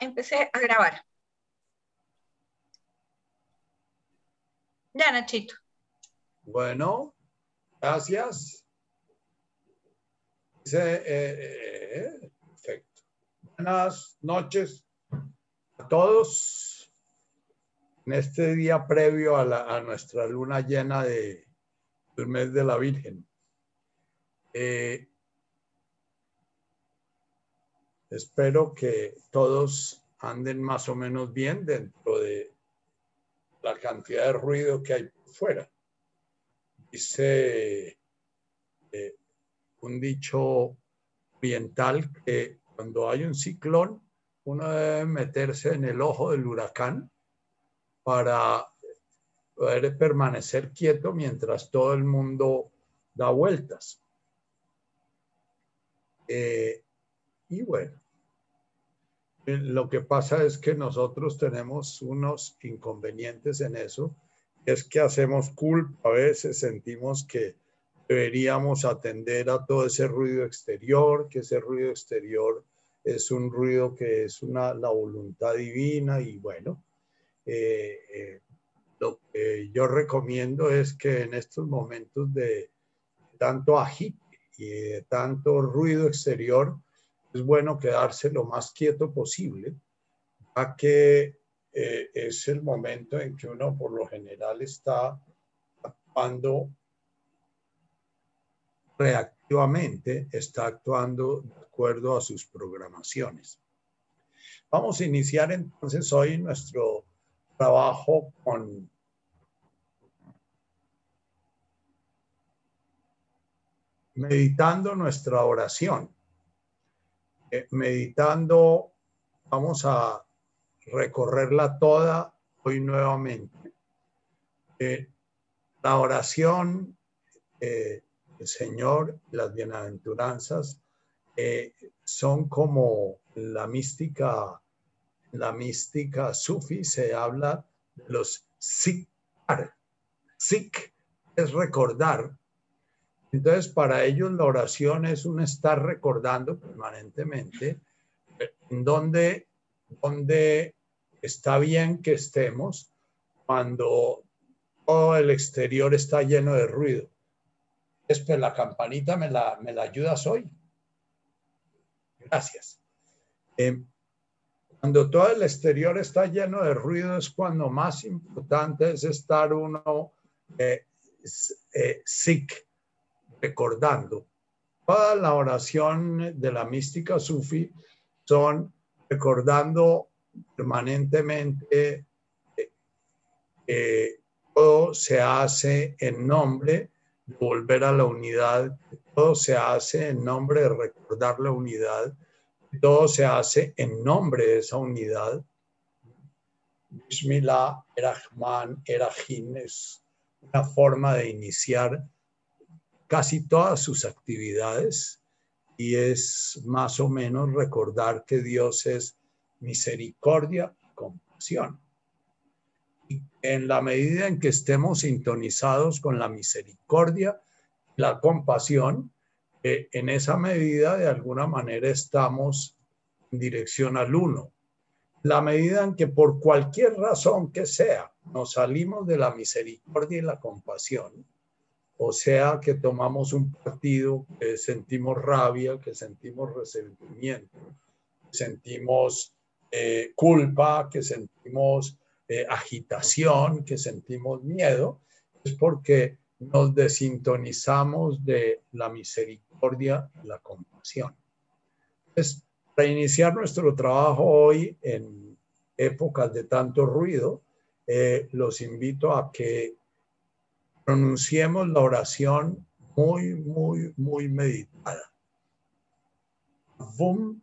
Empecé a grabar. Ya, Nachito. Bueno, gracias. Eh, eh, perfecto. Buenas noches a todos en este día previo a, nuestra luna llena de, del mes de la Virgen. Eh, espero que todos anden más o menos bien dentro de la cantidad de ruido que hay fuera. Dice eh, un dicho oriental que cuando hay un ciclón, uno debe meterse en el ojo del huracán para poder permanecer quieto mientras todo el mundo da vueltas. Eh, y bueno, eh, lo que pasa es que nosotros tenemos unos inconvenientes en eso, es que hacemos culpa, a veces sentimos que deberíamos atender a todo ese ruido exterior, que ese ruido exterior es un ruido que es una, la voluntad divina y bueno, eh, eh, lo que yo recomiendo es que en estos momentos de tanto agite y de tanto ruido exterior, es bueno quedarse lo más quieto posible, ya que eh, es el momento en que uno por lo general está actuando reactivamente, está actuando de acuerdo a sus programaciones. Vamos a iniciar entonces hoy nuestro trabajo con meditando nuestra oración. Eh, meditando, vamos a recorrerla toda hoy nuevamente. Eh, la oración, eh, el Señor, las bienaventuranzas, son como la mística la mística sufi se habla de los sikar. Sik es recordar. Entonces, para ellos la oración es un estar recordando permanentemente en donde, donde está bien que estemos cuando todo el exterior está lleno de ruido. Es la campanita me la, me la ayudas hoy. Gracias. Eh, cuando todo el exterior está lleno de ruido es cuando más importante es estar uno eh, eh, sick, recordando. Toda la oración de la mística sufi son recordando permanentemente que todo se hace en nombre de volver a la unidad, todo se hace en nombre de recordar la unidad todo se hace en nombre de esa unidad. Bismillah, Erahman, Erahim es una forma de iniciar casi todas sus actividades y es más o menos recordar que Dios es misericordia y compasión. Y en la medida en que estemos sintonizados con la misericordia, la compasión, en esa medida, de alguna manera, estamos en dirección al uno. La medida en que por cualquier razón que sea, nos salimos de la misericordia y la compasión, o sea, que tomamos un partido, que sentimos rabia, que sentimos resentimiento, sentimos eh, culpa, que sentimos eh, agitación, que sentimos miedo, es porque nos desintonizamos de la misericordia la compasión. Entonces, para iniciar nuestro trabajo hoy en épocas de tanto ruido, eh, los invito a que pronunciemos la oración muy, muy, muy meditada. Vum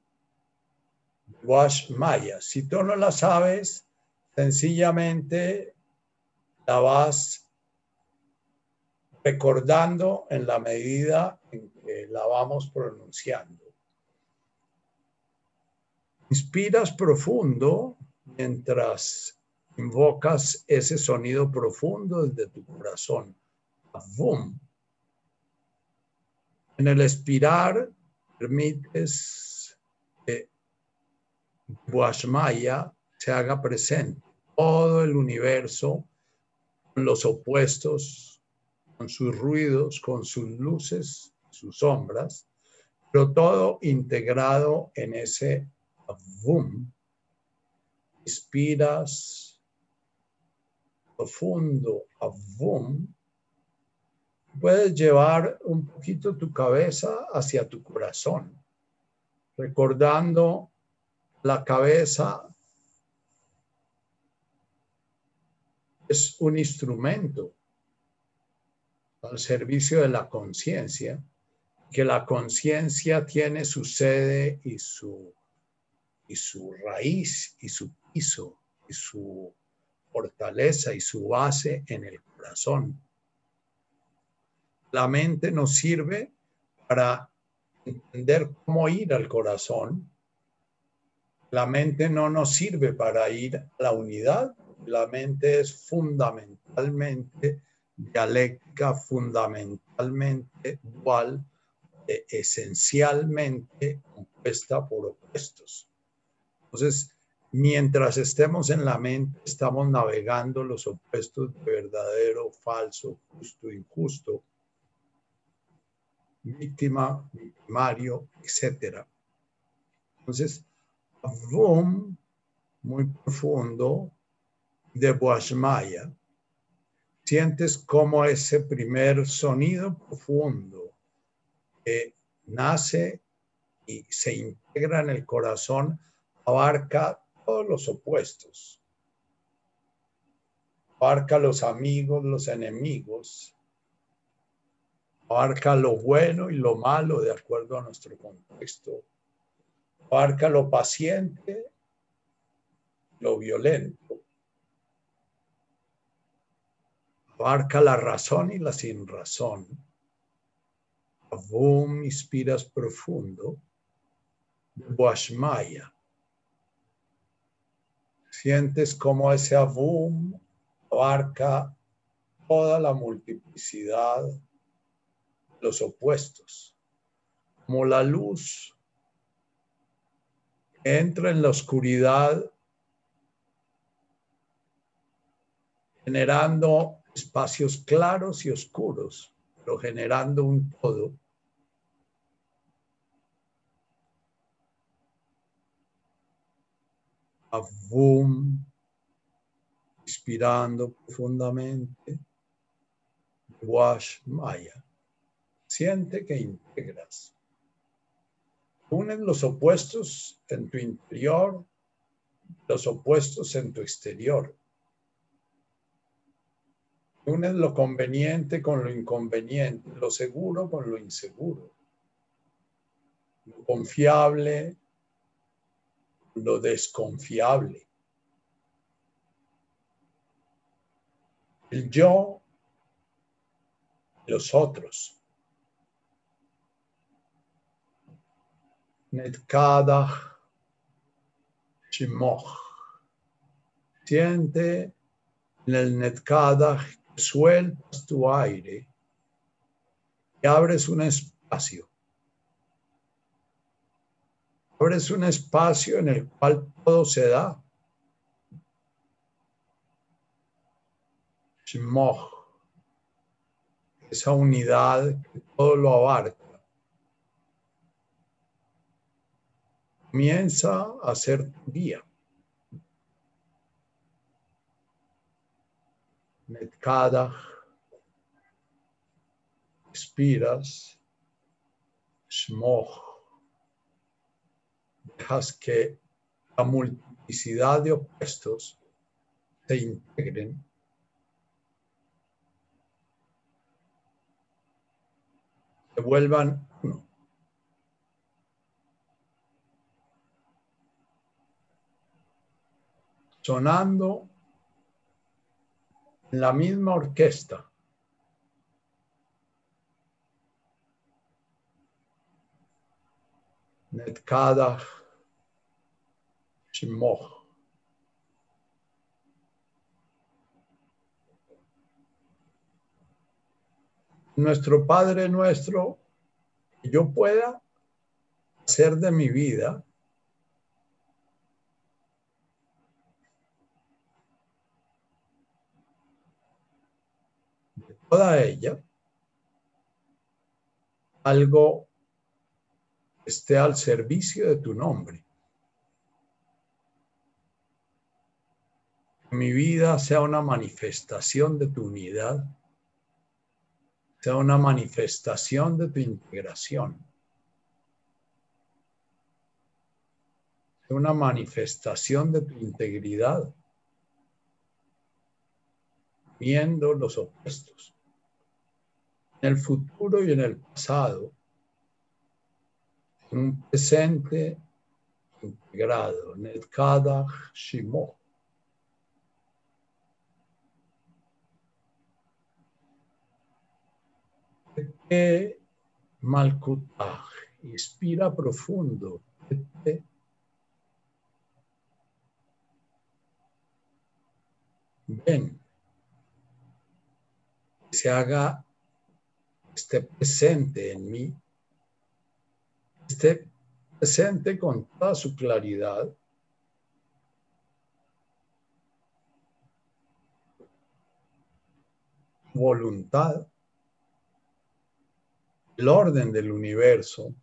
Wash Maya. Si tú no la sabes, sencillamente la vas recordando en la medida en que la vamos pronunciando. Inspiras profundo mientras invocas ese sonido profundo desde tu corazón. Boom. En el expirar permites que Guashmaya se haga presente. Todo el universo, con los opuestos, con sus ruidos, con sus luces, sus sombras, pero todo integrado en ese avum. Inspiras profundo avum. Puedes llevar un poquito tu cabeza hacia tu corazón, recordando la cabeza es un instrumento al servicio de la conciencia, que la conciencia tiene su sede y su, y su raíz y su piso y su fortaleza y su base en el corazón. La mente nos sirve para entender cómo ir al corazón. La mente no nos sirve para ir a la unidad. La mente es fundamentalmente dialéctica, fundamentalmente dual, e esencialmente compuesta por opuestos. Entonces, mientras estemos en la mente, estamos navegando los opuestos de verdadero, falso, justo, injusto, víctima, victimario, etc. Entonces, boom, muy profundo, de Boashmaya, sientes como ese primer sonido profundo que nace y se integra en el corazón, abarca todos los opuestos, abarca los amigos, los enemigos, abarca lo bueno y lo malo de acuerdo a nuestro contexto, abarca lo paciente, lo violento, abarca la razón y la sin razón. Avum inspiras profundo. Boashmaya. Sientes como ese Avum abarca toda la multiplicidad los opuestos, como la luz entra en la oscuridad generando espacios claros y oscuros, pero generando un todo. Avum, inspirando profundamente. Wash Maya. Siente que integras. Unes los opuestos en tu interior, los opuestos en tu exterior. Unes lo conveniente con lo inconveniente, lo seguro con lo inseguro, lo confiable, lo desconfiable. El yo, los otros. Netkada Shimoch. Siente en el Netkada sueltas tu aire y abres un espacio. Abres un espacio en el cual todo se da. Shimoch. Esa unidad que todo lo abarca. comienza a ser tu guía. Metkada, expiras, smog, dejas que la multiplicidad de opuestos se integren se vuelvan uno. sonando en la misma orquesta. Netkada nuestro Padre nuestro, que yo pueda hacer de mi vida de toda ella algo esté al servicio de tu nombre. Mi vida sea una manifestación de tu unidad, sea una manifestación de tu integración, sea una manifestación de tu integridad, viendo los opuestos en el futuro y en el pasado, en un presente integrado, en el Kadach. Que Malkutaj inspira profundo. Ven, se haga esté presente en mí, esté presente con toda su claridad. voluntad, el orden del universo,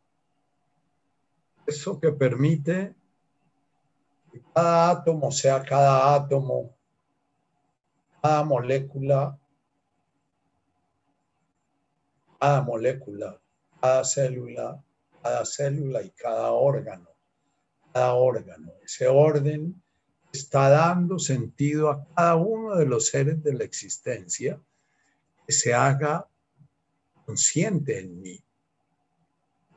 eso que permite que cada átomo sea cada átomo, cada molécula cada molécula, cada célula, cada célula y cada órgano, cada órgano. Ese orden está dando sentido a cada uno de los seres de la existencia que se haga consciente en mí.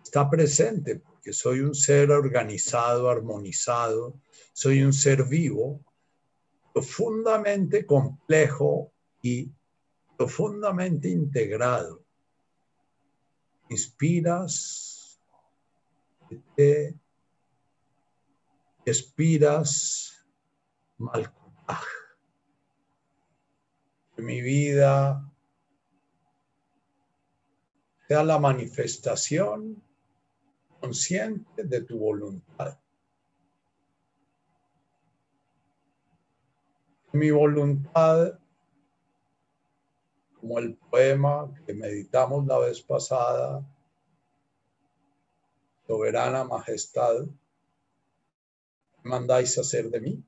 Está presente porque soy un ser organizado, armonizado, soy un ser vivo, profundamente complejo y profundamente integrado inspiras, te expiras, mi vida sea la manifestación consciente de tu voluntad. Mi voluntad como el poema que meditamos la vez pasada, Soberana Majestad, ¿qué mandáis hacer de mí?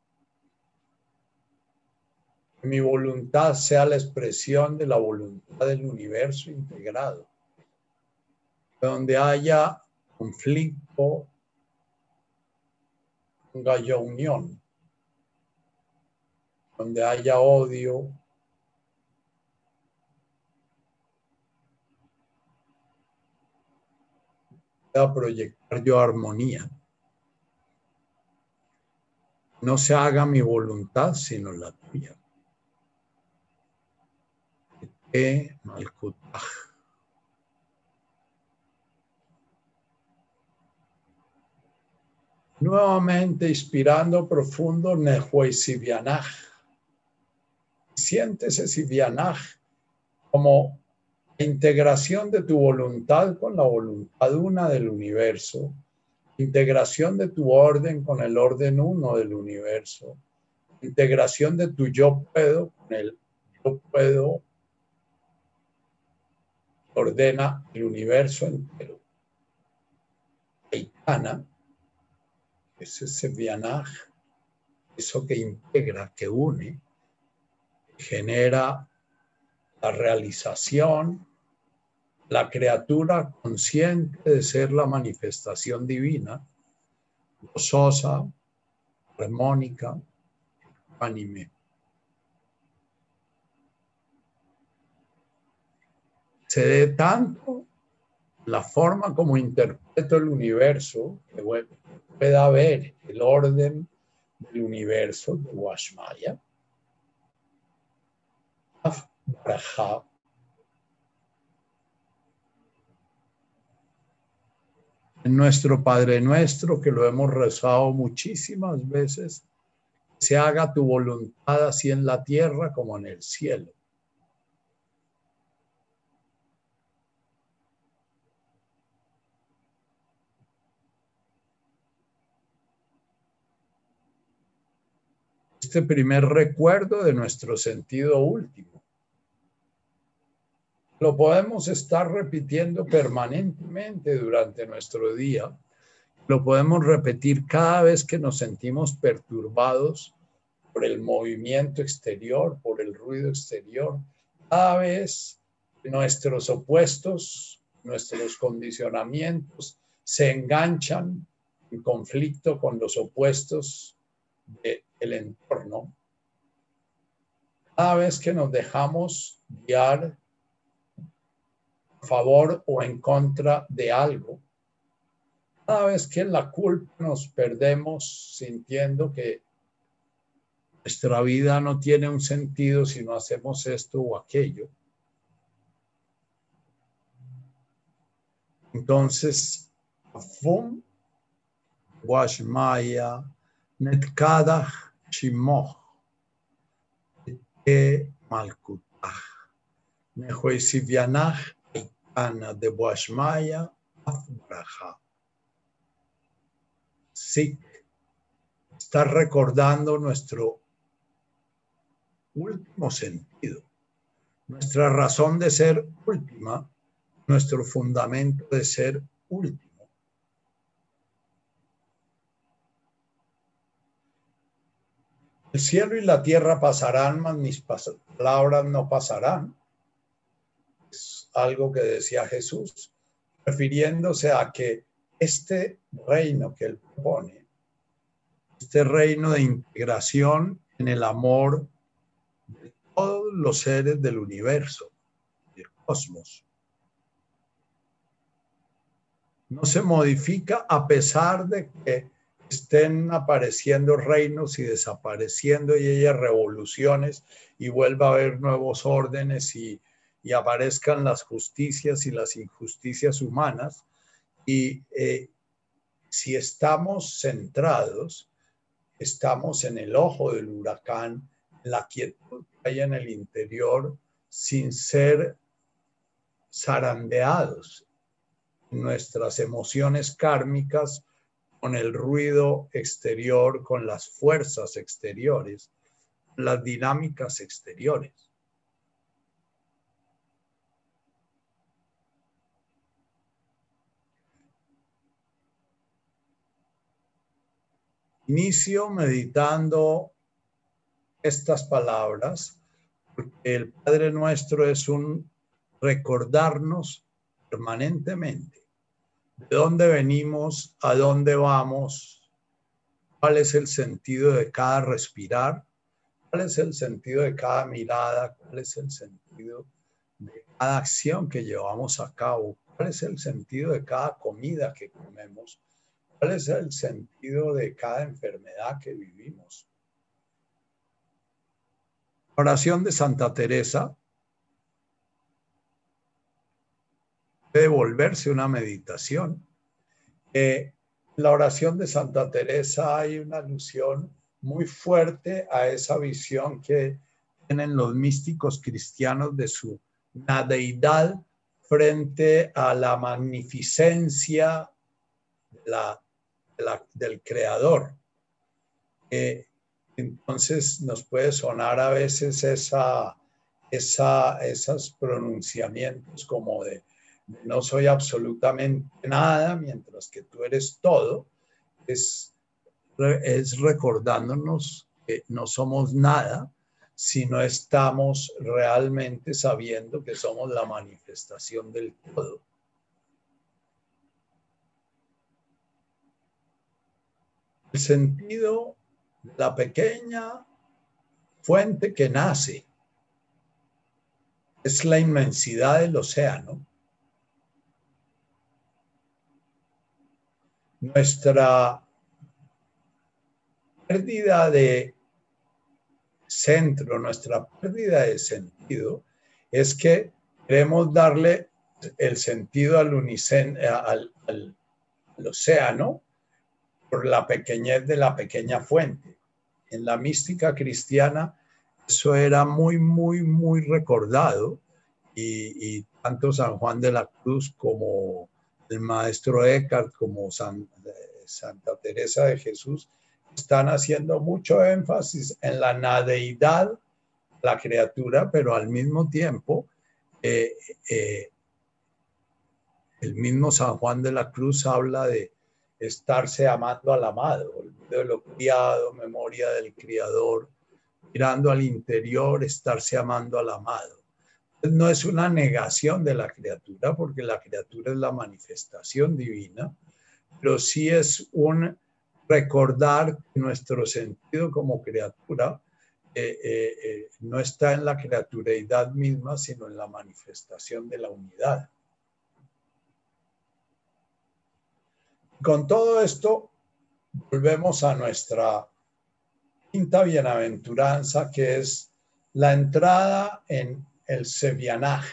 Mi voluntad sea la expresión de la voluntad del universo integrado, donde haya conflicto, haya unión, donde haya odio, a proyectar yo armonía. No se haga mi voluntad, sino la tuya. Nuevamente inspirando profundo Nehuesibianaj. Siéntese Sibianaj como integración de tu voluntad con la voluntad una del universo, integración de tu orden con el orden uno del universo, integración de tu yo puedo con el yo puedo ordena el universo entero. Aitana, ese Sevianaj, eso que integra, que une, genera la realización, la criatura consciente de ser la manifestación divina, gozosa, armónica, anime. Se dé tanto la forma como interpreto el universo, que pueda ver el orden del universo de Washmaya, en nuestro Padre nuestro, que lo hemos rezado muchísimas veces, se haga tu voluntad así en la tierra como en el cielo. Este primer recuerdo de nuestro sentido último lo podemos estar repitiendo permanentemente durante nuestro día. Lo podemos repetir cada vez que nos sentimos perturbados por el movimiento exterior, por el ruido exterior. Cada vez nuestros opuestos, nuestros condicionamientos se enganchan en conflicto con los opuestos del entorno. Cada vez que nos dejamos guiar a favor o en contra de algo, cada vez que en la culpa nos perdemos sintiendo que nuestra vida no tiene un sentido si no hacemos esto o aquello, Entonces, Fum Washmaya Netkadach Shimoch Te Malkutach Nehoisivianach Ikana de Washmaya Afbraja. Sí, está recordando nuestro último sentido, nuestra razón de ser última nuestro fundamento de ser último. El cielo y la tierra pasarán, mas mis palabras no pasarán. Es algo que decía Jesús, refiriéndose a que este reino que él propone, este reino de integración en el amor de todos los seres del universo, del cosmos, no se modifica a pesar de que estén apareciendo reinos y desapareciendo y ellas revoluciones y vuelva a haber nuevos órdenes y, aparezcan las justicias y las injusticias humanas. Y eh, si estamos centrados, estamos en el ojo del huracán, la quietud que hay en el interior, sin ser zarandeados nuestras emociones kármicas con el ruido exterior, con las fuerzas exteriores, las dinámicas exteriores. Inicio meditando estas palabras, porque el Padre nuestro es un recordarnos permanentemente de dónde venimos, a dónde vamos, cuál es el sentido de cada respirar, cuál es el sentido de cada mirada, cuál es el sentido de cada acción que llevamos a cabo, cuál es el sentido de cada comida que comemos, cuál es el sentido de cada enfermedad que vivimos. oración de Santa Teresa puede volverse una meditación. en la oración de Santa Teresa hay una alusión muy fuerte a esa visión que tienen los místicos cristianos de su deidad frente a la magnificencia del creador. entonces nos puede sonar a veces esa, esa, esos pronunciamientos como de no soy absolutamente nada, mientras que tú eres todo, es, recordándonos que no somos nada si no estamos realmente sabiendo que somos la manifestación del todo. El sentido la pequeña fuente que nace es la inmensidad del océano nuestra pérdida de centro, nuestra pérdida de sentido, es que queremos darle el sentido al, al, al, océano por la pequeñez de la pequeña fuente. En la mística cristiana eso era muy, muy, muy recordado y tanto San Juan de la Cruz como el maestro Eckhart como Santa Teresa de Jesús, están haciendo mucho énfasis en la nadeidad, la criatura, pero al mismo tiempo eh, eh, el mismo San Juan de la Cruz habla de estarse amando al amado, de lo criado, memoria del criador, mirando al interior, estarse amando al amado. No es una negación de la criatura, porque la criatura es la manifestación divina, pero sí es un recordar nuestro sentido como criatura eh, eh, eh, no está en la criatureidad misma, sino en la manifestación de la unidad. Con todo esto, volvemos a nuestra quinta bienaventuranza, que es la entrada en el Sevianaj.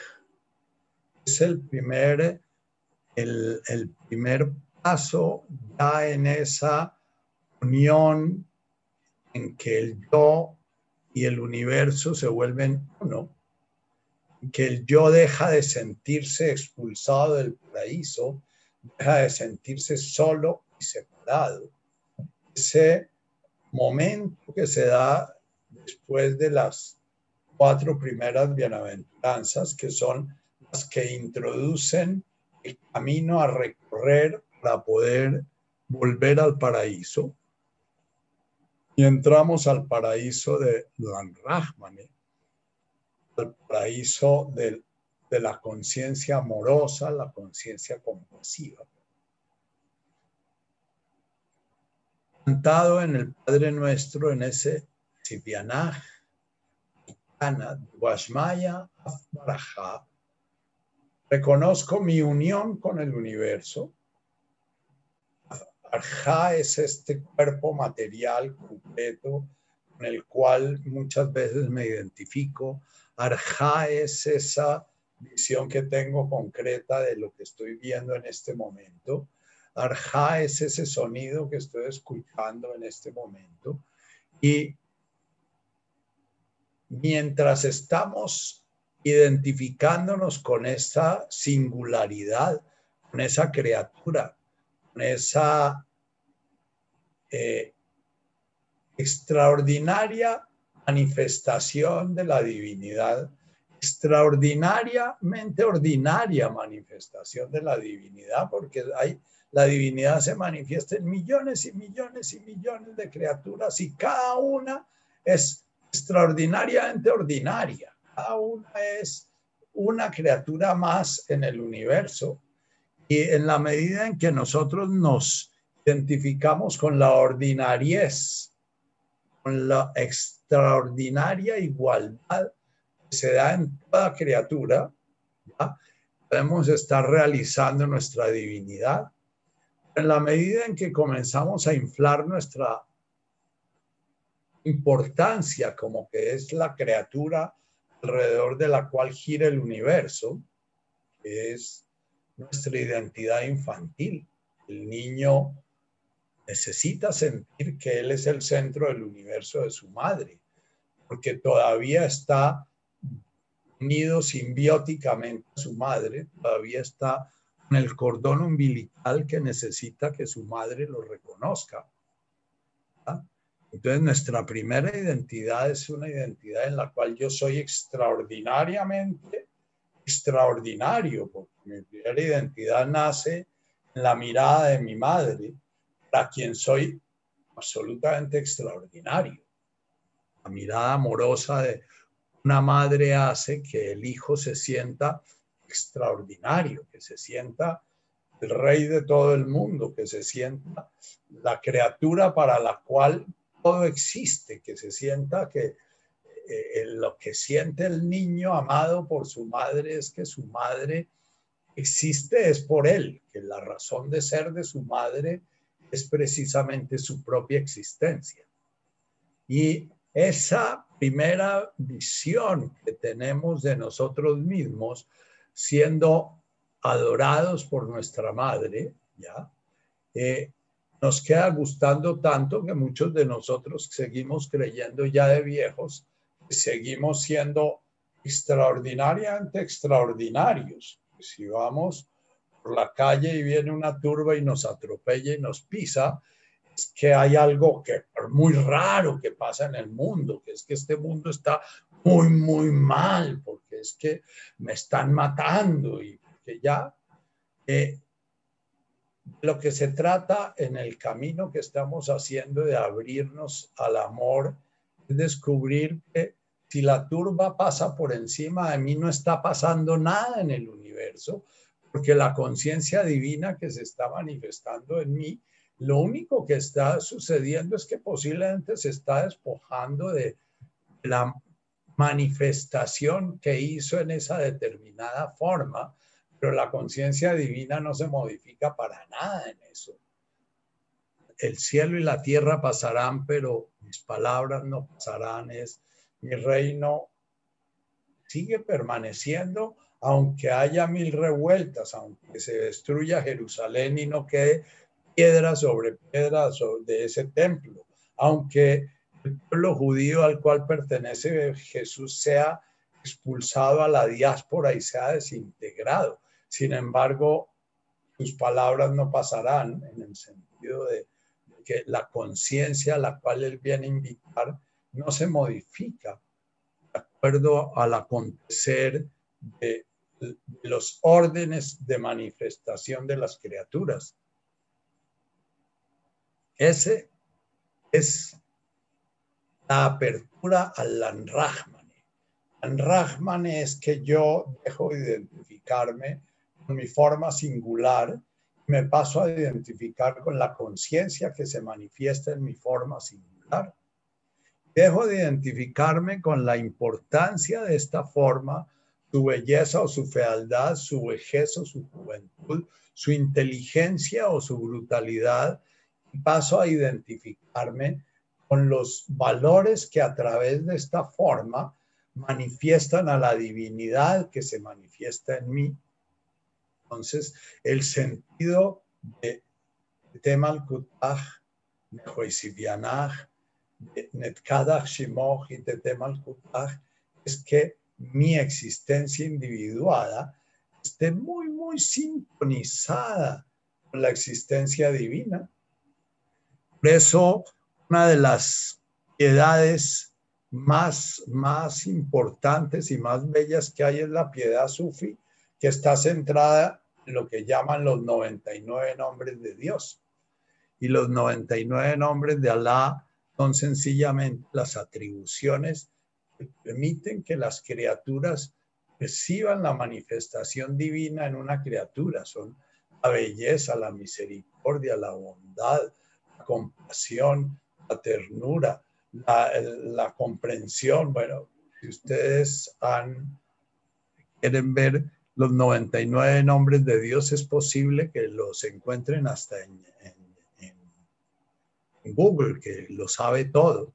Es el primer, el, el primer paso ya en esa unión en que el yo y el universo se vuelven uno, que el yo deja de sentirse expulsado del paraíso, deja de sentirse solo y separado. Ese momento que se da después de las cuatro primeras bienaventuranzas, que son las que introducen el camino a recorrer para poder volver al paraíso. Y entramos al paraíso de Lan Rahmane, al paraíso de la conciencia amorosa, la conciencia compasiva. Cantado en el Padre Nuestro, en ese Washmaya, reconozco mi unión con el universo Arja es este cuerpo material completo con el cual muchas veces me identifico. Arja es esa visión que tengo concreta de lo que estoy viendo en este momento. Arja es ese sonido que estoy escuchando en este momento. Y mientras estamos identificándonos con esa singularidad, con esa criatura, esa eh, extraordinaria manifestación de la divinidad, extraordinariamente ordinaria manifestación de la divinidad, porque hay, la divinidad se manifiesta en millones y millones y millones de criaturas y cada una es extraordinariamente ordinaria, cada una es una criatura más en el universo. Y en la medida en que nosotros nos identificamos con la ordinariez, con la extraordinaria igualdad que se da en toda criatura, podemos estar realizando nuestra divinidad. En la medida en que comenzamos a inflar nuestra importancia como que es la criatura alrededor de la cual gira el universo, que es nuestra identidad infantil. El niño necesita sentir que él es el centro del universo de su madre, porque todavía está unido simbióticamente a su madre, todavía está en el cordón umbilical que necesita que su madre lo reconozca. Entonces nuestra primera identidad es una identidad en la cual yo soy extraordinariamente extraordinario, porque mi primera identidad nace en la mirada de mi madre, para quien soy absolutamente extraordinario. La mirada amorosa de una madre hace que el hijo se sienta extraordinario, que se sienta el rey de todo el mundo, que se sienta la criatura para la cual todo existe, que se sienta que eh, lo que siente el niño amado por su madre es que su madre existe es por él, que la razón de ser de su madre es precisamente su propia existencia. Y esa primera visión que tenemos de nosotros mismos siendo adorados por nuestra madre, ¿ya? Eh, nos queda gustando tanto que muchos de nosotros seguimos creyendo ya de viejos, seguimos siendo extraordinariamente extraordinarios. Si vamos por la calle y viene una turba y nos atropella y nos pisa, es que hay algo que muy raro que pasa en el mundo, que es que este mundo está muy, muy mal, porque es que me están matando y que ya eh, lo que se trata en el camino que estamos haciendo de abrirnos al amor es descubrir que si la turba pasa por encima de mí, no está pasando nada en el universo, porque la conciencia divina que se está manifestando en mí, lo único que está sucediendo es que posiblemente se está despojando de la manifestación que hizo en esa determinada forma, pero la conciencia divina no se modifica para nada en eso. El cielo y la tierra pasarán, pero mis palabras no pasarán. Es mi reino sigue permaneciendo, aunque haya mil revueltas, aunque se destruya Jerusalén y no quede piedra sobre piedra de ese templo, aunque el pueblo judío al cual pertenece Jesús sea expulsado a la diáspora y sea desintegrado. Sin embargo, sus palabras no pasarán en el sentido de que la conciencia a la cual él viene a invitar no se modifica de acuerdo al acontecer de, los órdenes de manifestación de las criaturas. Ese es la apertura al Lanrahmane. Lanrahmane es que yo dejo de identificarme mi forma singular me paso a identificar con la conciencia que se manifiesta en mi forma singular Dejo de identificarme con la importancia de esta forma, su belleza o su fealdad, su vejez o su juventud, su inteligencia o su brutalidad. Paso a identificarme con los valores que a través de esta forma manifiestan a la divinidad que se manifiesta en mí. Entonces, el sentido de Temal Kutach, Nehoisibianach, es que mi existencia individuada esté muy, muy sintonizada con la existencia divina. Por eso, una de las piedades más, más importantes y más bellas que hay es la piedad sufi, que está centrada en lo que llaman los 99 nombres de Dios. Y los 99 nombres de Alá son sencillamente las atribuciones que permiten que las criaturas reciban la manifestación divina en una criatura. Son la belleza, la misericordia, la bondad, la compasión, la ternura, la, comprensión. Bueno, si ustedes han, quieren ver los 99 nombres de Dios, es posible que los encuentren hasta en, Google, que lo sabe todo.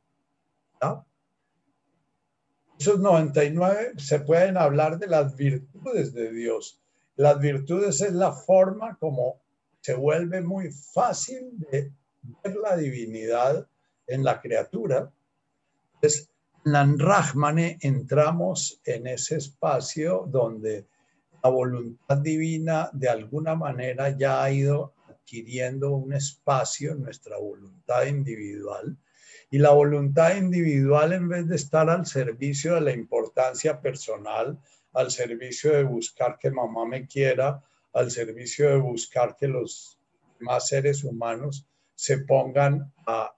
Esos 99 se pueden hablar de las virtudes de Dios. Las virtudes es la forma como se vuelve muy fácil de ver la divinidad en la criatura. Entonces, en Rahmane entramos en ese espacio donde la voluntad divina de alguna manera ya ha ido adquiriendo un espacio en nuestra voluntad individual. Y la voluntad individual, en vez de estar al servicio de la importancia personal, al servicio de buscar que mamá me quiera, al servicio de buscar que los demás seres humanos se pongan a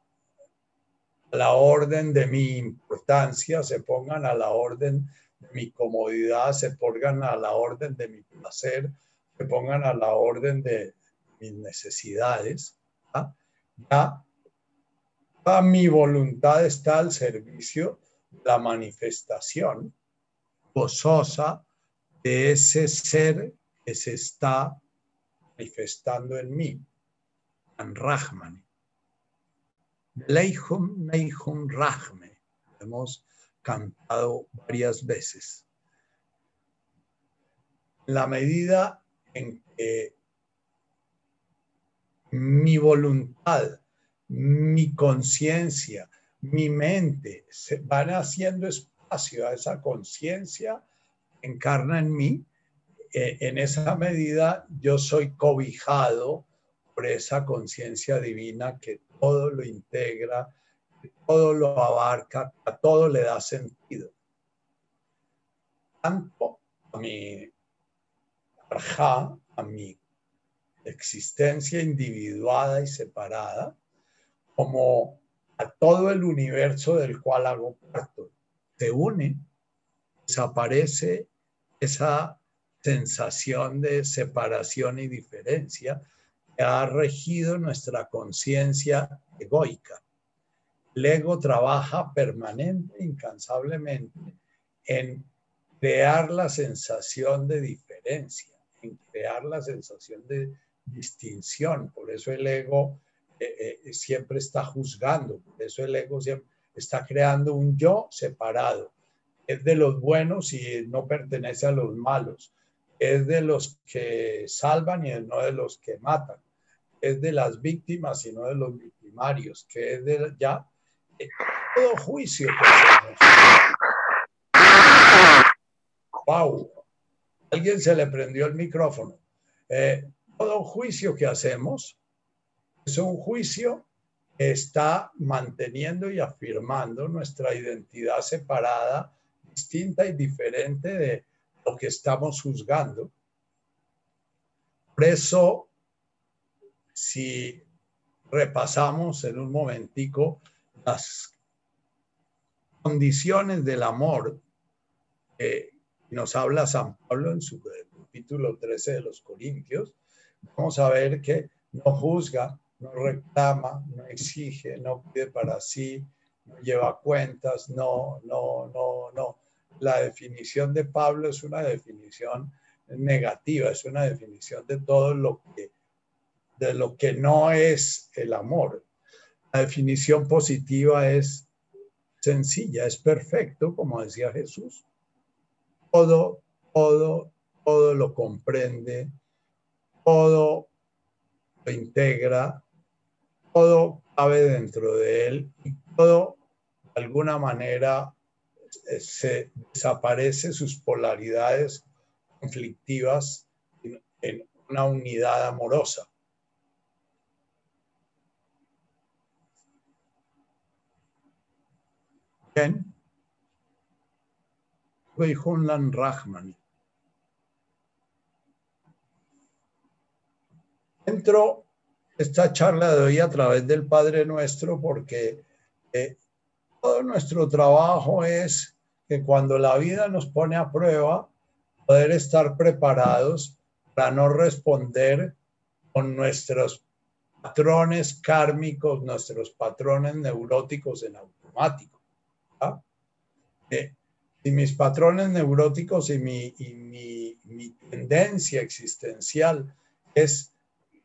la orden de mi importancia, se pongan a la orden de mi comodidad, se pongan a la orden de mi placer, se pongan a la orden de, mis necesidades, ¿ah? ya mi voluntad está al servicio de la manifestación gozosa de ese ser que se está manifestando en mí, en Rahman. Leihum Rahme. Hemos cantado varias veces. la medida en que mi voluntad, mi conciencia, mi mente, se van haciendo espacio a esa conciencia, encarna en mí. Eh, en esa medida yo soy cobijado por esa conciencia divina que todo lo integra, todo lo abarca, a todo le da sentido. tanto a mi a mi existencia individuada y separada, como a todo el universo del cual hago parte. Se une, desaparece esa sensación de separación y diferencia que ha regido nuestra conciencia egoica. El ego trabaja permanente, incansablemente, en crear la sensación de diferencia, en crear la sensación de distinción. Por eso el ego eh, eh, siempre está juzgando, por eso el ego siempre está creando un yo separado. Es de los buenos y no pertenece a los malos. Es de los que salvan y no de los que matan. Es de las víctimas y no de los victimarios, que es de ya todo juicio Wow. Alguien se le prendió el micrófono. todo juicio que hacemos es un juicio que está manteniendo y afirmando nuestra identidad separada, distinta y diferente de lo que estamos juzgando. Por eso, si repasamos en un momentico las condiciones del amor que nos habla San Pablo en su capítulo 13 de los Corintios, vamos a ver que no juzga, no reclama, no exige, no pide para sí, no lleva cuentas, no, no, no, no. La definición de Pablo es una definición negativa, es una definición de todo lo que, de lo que no es el amor. La definición positiva es sencilla, es perfecto, como decía Jesús. Todo, todo, todo lo comprende, todo lo integra, todo cabe dentro de él y todo de alguna manera se desaparece sus polaridades conflictivas en, una unidad amorosa. Bien. Rahman. Entro esta charla de hoy a través del Padre Nuestro porque eh, todo nuestro trabajo es que cuando la vida nos pone a prueba, poder estar preparados para no responder con nuestros patrones kármicos, nuestros patrones neuróticos en automático. Eh, y mis patrones neuróticos y mi, y mi, mi tendencia existencial es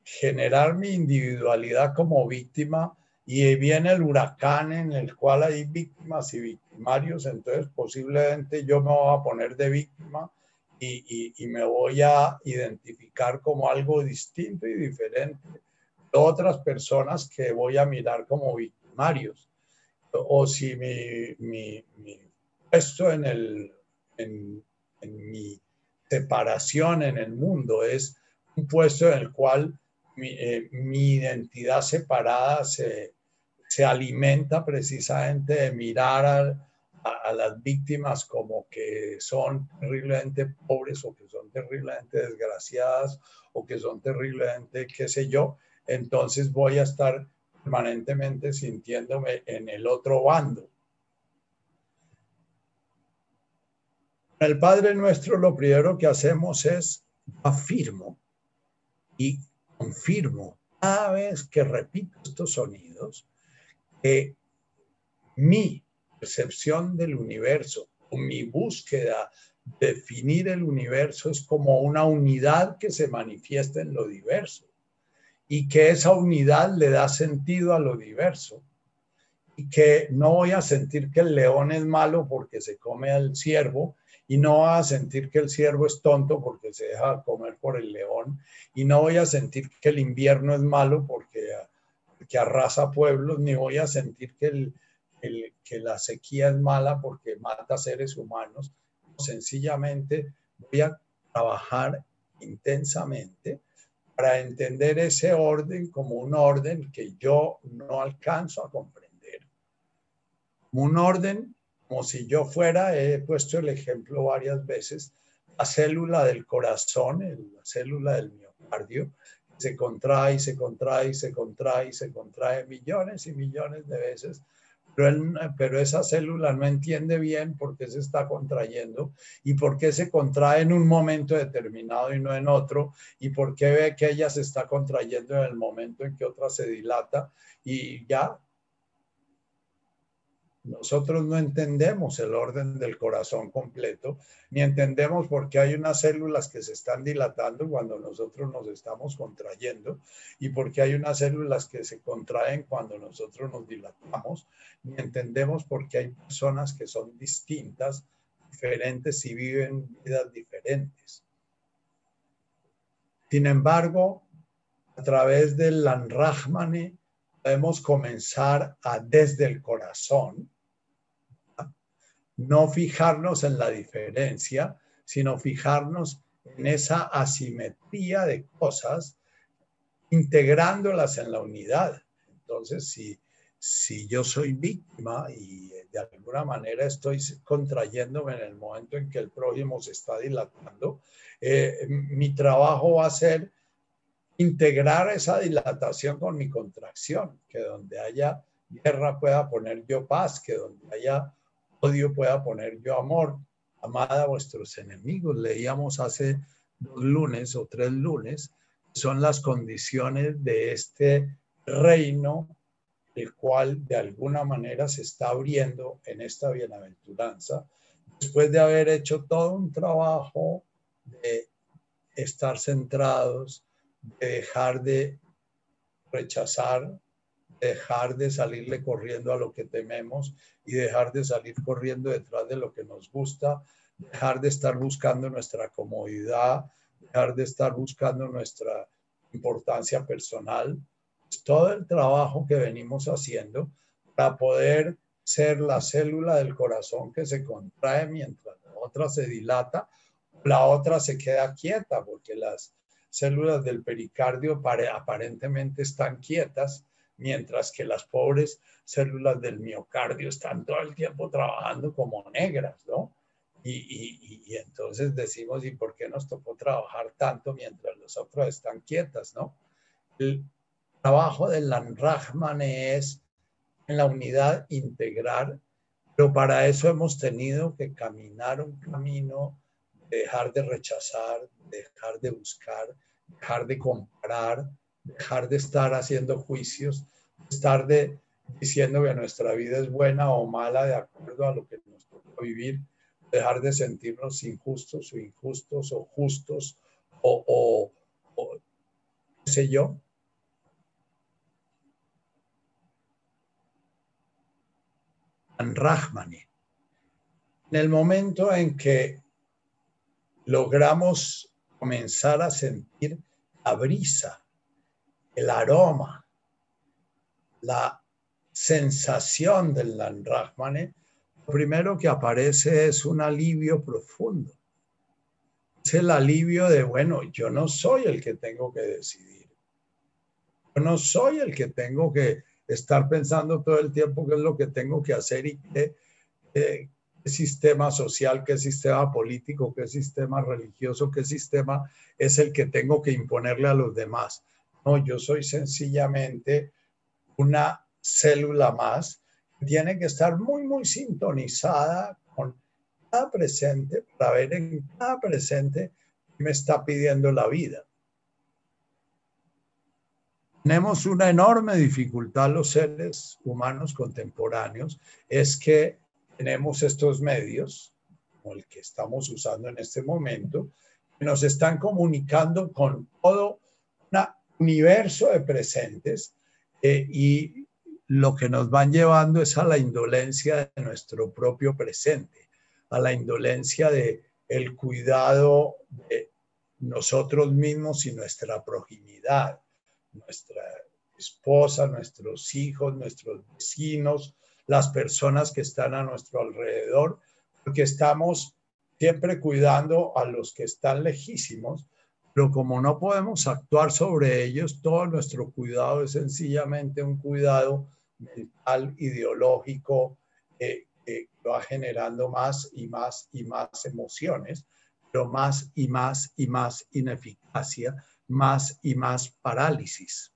generar mi individualidad como víctima y viene el huracán en el cual hay víctimas y victimarios, entonces posiblemente yo me voy a poner de víctima y, y, me voy a identificar como algo distinto y diferente de otras personas que voy a mirar como victimarios. O si mi, puesto en, el, en, mi separación en el mundo es un puesto en el cual eh, mi, identidad separada se, alimenta precisamente de mirar a, las víctimas como que son terriblemente pobres o que son terriblemente desgraciadas o que son terriblemente, qué sé yo, entonces voy a estar permanentemente sintiéndome en el otro bando. el Padre Nuestro lo primero que hacemos es afirmo y confirmo cada vez que repito estos sonidos que mi percepción del universo o mi búsqueda de definir el universo es como una unidad que se manifiesta en lo diverso y que esa unidad le da sentido a lo diverso y que no voy a sentir que el león es malo porque se come al ciervo y no voy a sentir que el ciervo es tonto porque se deja comer por el león y no voy a sentir que el invierno es malo porque, que arrasa pueblos, ni voy a sentir que, el, que la sequía es mala porque mata seres humanos. Sencillamente voy a trabajar intensamente para entender ese orden como un orden que yo no alcanzo a comprender. Un orden como si yo fuera, he puesto el ejemplo varias veces, la célula del corazón, la célula del miocardio, se contrae, se contrae, se contrae, se contrae millones y millones de veces, pero, esa célula no entiende bien por qué se está contrayendo y por qué se contrae en un momento determinado y no en otro, y por qué ve que ella se está contrayendo en el momento en que otra se dilata y ya nosotros no entendemos el orden del corazón completo, ni entendemos por qué hay unas células que se están dilatando cuando nosotros nos estamos contrayendo, y por qué hay unas células que se contraen cuando nosotros nos dilatamos, ni entendemos por qué hay personas que son distintas, diferentes y viven vidas diferentes. Sin embargo, a través del Lanrahmane podemos comenzar a desde el corazón no fijarnos en la diferencia, sino fijarnos en esa asimetría de cosas, integrándolas en la unidad. Entonces, si, si yo soy víctima y de alguna manera estoy contrayéndome en el momento en que el prójimo se está dilatando, eh, mi trabajo va a ser integrar esa dilatación con mi contracción, que donde haya guerra pueda poner yo paz, que donde haya odio pueda poner yo amor. Amada a vuestros enemigos. Leíamos hace dos lunes o tres lunes. Son las condiciones de este reino, el cual de alguna manera se está abriendo en esta bienaventuranza, después de haber hecho todo un trabajo de estar centrados, de dejar de rechazar dejar de salirle corriendo a lo que tememos y dejar de salir corriendo detrás de lo que nos gusta, dejar de estar buscando nuestra comodidad, dejar de estar buscando nuestra importancia personal. todo el trabajo que venimos haciendo para poder ser la célula del corazón que se contrae mientras la otra se dilata, la otra se queda quieta, porque las células del pericardio aparentemente están quietas mientras que las pobres células del miocardio están todo el tiempo trabajando como negras, ¿no? Y, entonces decimos, ¿y por qué nos tocó trabajar tanto mientras los otros están quietas, ¿no? El trabajo del Lanrahman es en la unidad integrar, pero para eso hemos tenido que caminar un camino, dejar de rechazar, dejar de buscar, dejar de comparar, dejar de estar haciendo juicios, estar de, diciendo que nuestra vida es buena o mala de acuerdo a lo que nos toca vivir, dejar de sentirnos injustos o injustos o justos o, o, qué sé yo. Rahmani. En el momento en que logramos comenzar a sentir la brisa, el aroma, la sensación del Landrahmane, lo primero que aparece es un alivio profundo. Es el alivio de, bueno, yo no soy el que tengo que decidir. Yo no soy el que tengo que estar pensando todo el tiempo qué es lo que tengo que hacer y qué sistema social, qué sistema político, qué sistema religioso, qué sistema es el que tengo que imponerle a los demás. No, yo soy sencillamente una célula más tiene que estar muy, muy sintonizada con cada presente para ver en cada presente qué me está pidiendo la vida. Tenemos una enorme dificultad los seres humanos contemporáneos, es que tenemos estos medios, como el que estamos usando en este momento, que nos están comunicando con todo un universo de presentes eh, y lo que nos van llevando es a la indolencia de nuestro propio presente, a la indolencia de el cuidado de nosotros mismos y nuestra proximidad, nuestra esposa, nuestros hijos, nuestros vecinos, las personas que están a nuestro alrededor, porque estamos siempre cuidando a los que están lejísimos pero como no podemos actuar sobre ellos, todo nuestro cuidado es sencillamente un cuidado mental, ideológico, eh, va generando más y más y más emociones, pero más y más y más ineficacia, más y más parálisis.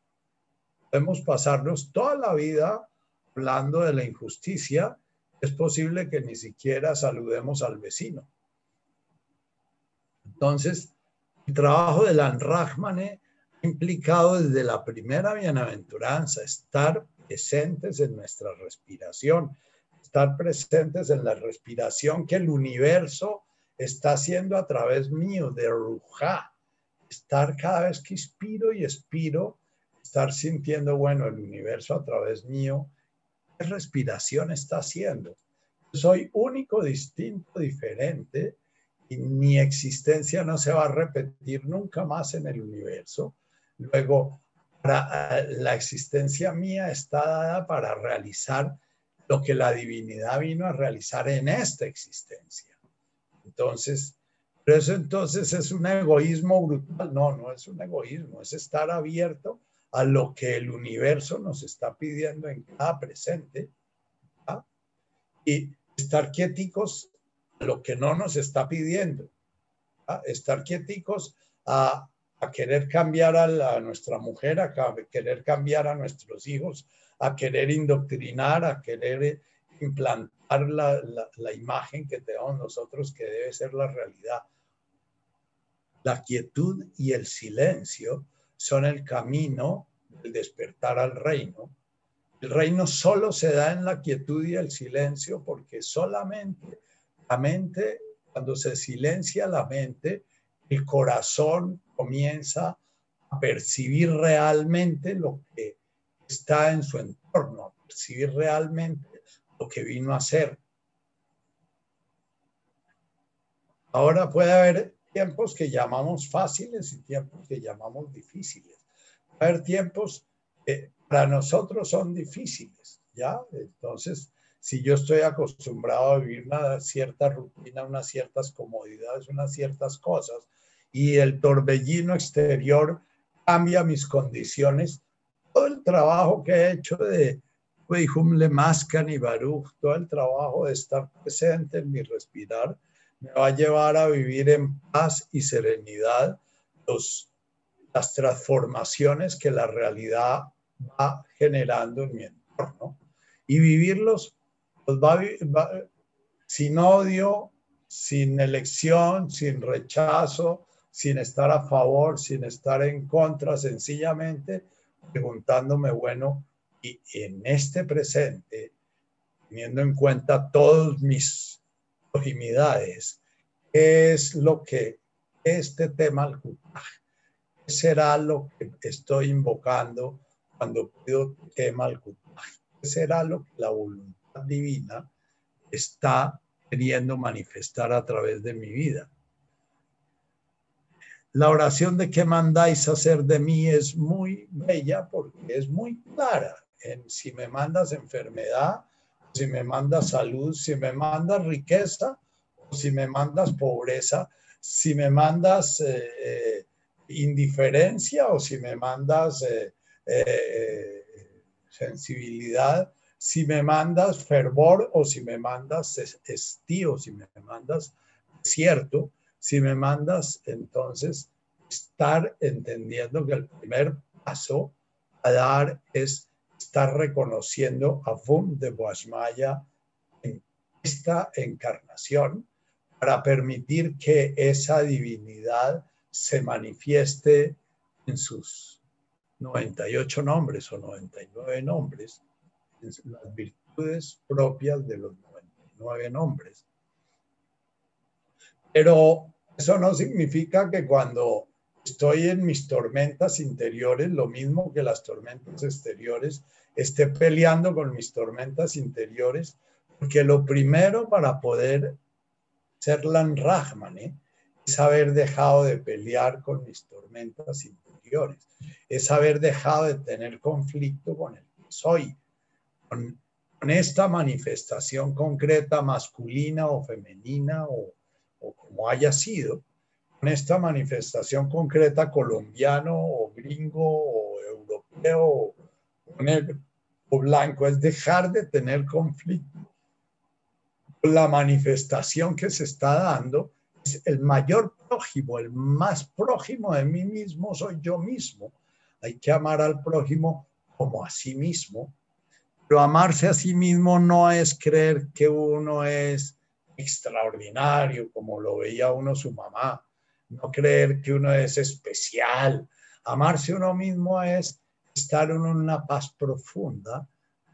Podemos pasarnos toda la vida hablando de la injusticia, es posible que ni siquiera saludemos al vecino. Entonces, el trabajo de Lanrahmane ha implicado desde la primera bienaventuranza estar presentes en nuestra respiración, estar presentes en la respiración que el universo está haciendo a través mío, de Ruja, estar cada vez que inspiro y expiro, estar sintiendo, bueno, el universo a través mío, ¿qué respiración está haciendo? Soy único, distinto, diferente, y mi existencia no se va a repetir nunca más en el universo. Luego, la existencia mía está dada para realizar lo que la divinidad vino a realizar en esta existencia. Entonces, pero eso entonces es un egoísmo brutal. No, no es un egoísmo, es estar abierto a lo que el universo nos está pidiendo en cada presente y estar quieticos lo que no nos está pidiendo. Estar quieticos a, querer cambiar a, nuestra mujer, a querer cambiar a nuestros hijos, a querer indoctrinar, a querer implantar la, la imagen que tenemos nosotros que debe ser la realidad la quietud y el silencio son el camino del despertar al reino. El reino solo se da en la quietud y el silencio porque solamente la mente, cuando se silencia la mente, el corazón comienza a percibir realmente lo que está en su entorno, percibir realmente lo que vino a ser. Ahora puede haber tiempos que llamamos fáciles y tiempos que llamamos difíciles. A haber tiempos que para nosotros son difíciles, ¿ya? Entonces, si yo estoy acostumbrado a vivir una cierta rutina, unas ciertas comodidades, unas ciertas cosas, y el torbellino exterior cambia mis condiciones, todo el trabajo que he hecho de Weihum Lemascan y Baruch, todo el trabajo de estar presente en mi respirar, me va a llevar a vivir en paz y serenidad los, las transformaciones que la realidad va generando en mi entorno. Y vivirlos pues va, sin odio, sin elección, sin rechazo, sin estar a favor, sin estar en contra, sencillamente preguntándome, bueno, y en este presente, teniendo en cuenta todos mis proximidades, es lo que este tema ¿Qué será lo que estoy invocando cuando pido tema al ¿Qué será lo que la voluntad divina está queriendo manifestar a través de mi vida? La oración de que mandáis hacer de mí es muy bella porque es muy clara en si me mandas enfermedad, si me mandas salud, si me mandas riqueza si me mandas pobreza, si me mandas eh, eh, indiferencia o si me mandas eh, sensibilidad, si me mandas fervor o si me mandas estío, si me mandas cierto, si me mandas entonces estar entendiendo que el primer paso a dar es está reconociendo a Fum de Boasmaya en esta encarnación para permitir que esa divinidad se manifieste en sus 98 nombres o 99 nombres, las virtudes propias de los 99 nombres. Pero eso no significa que cuando estoy en mis tormentas interiores, lo mismo que las tormentas exteriores, esté peleando con mis tormentas interiores, porque lo primero para poder ser Lan Rahman ¿eh? es haber dejado de pelear con mis tormentas interiores, es haber dejado de tener conflicto con el que soy, con, esta manifestación concreta masculina o femenina o como haya sido esta manifestación concreta colombiano o gringo o europeo o negro o blanco, es dejar de tener conflicto la manifestación que se está dando es el mayor prójimo, el más prójimo de mí mismo soy yo mismo. Hay que amar al prójimo como a sí mismo, pero amarse a sí mismo no es creer que uno es extraordinario, como lo veía uno su mamá, no creer que uno es especial. Amarse uno mismo es estar en una paz profunda,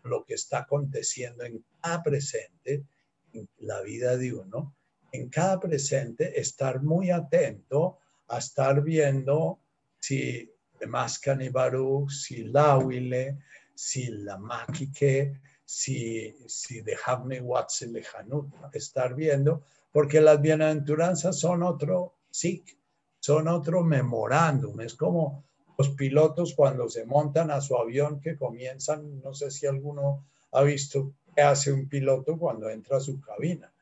lo que está aconteciendo en cada presente, en la vida de uno, en cada presente, estar muy atento a estar viendo si Mascani Baruch, si Lawile, si la Makike, si, si Lejanut, estar viendo, porque las bienaventuranzas son otro sí, son otro memorándum, es como los pilotos cuando se montan a su avión que comienzan, no sé si alguno ha visto qué hace un piloto cuando entra a su cabina.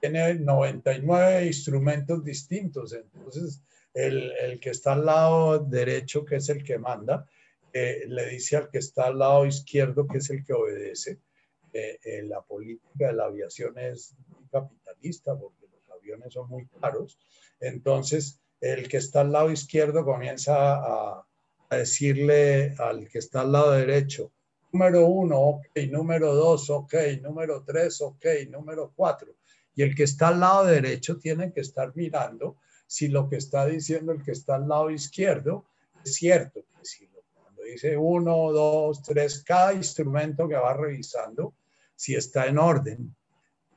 Tiene 99 instrumentos distintos, entonces el, el que está al lado derecho, que es el que manda, le dice al que está al lado izquierdo, que es el que obedece. Eh, la política de la aviación es capitalista porque los aviones son muy caros. Entonces, el que está al lado izquierdo comienza a, decirle al que está al lado derecho, número uno, ok, número dos, ok, número tres, ok, número cuatro. Y el que está al lado derecho tiene que estar mirando si lo que está diciendo el que está al lado izquierdo es cierto. Si dice uno, dos, tres, cada instrumento que va revisando, si está en orden.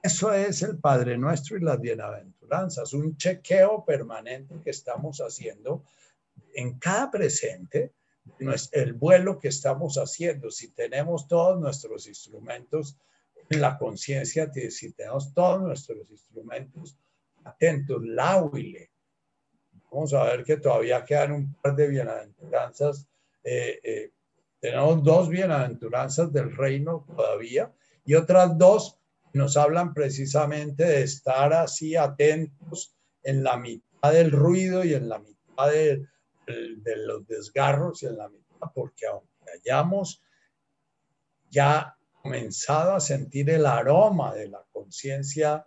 Eso es el Padre Nuestro y las bienaventuranzas, un chequeo permanente que estamos haciendo en cada presente, el vuelo que estamos haciendo, si tenemos todos nuestros instrumentos en la conciencia, si tenemos todos nuestros instrumentos atentos, láhuile. Vamos a ver que todavía quedan un par de bienaventuranzas. Eh, eh, tenemos dos bienaventuranzas del reino todavía y otras dos nos hablan precisamente de estar así atentos en la mitad del ruido y en la mitad de, los desgarros y en la mitad, porque aunque hayamos ya comenzado a sentir el aroma de la conciencia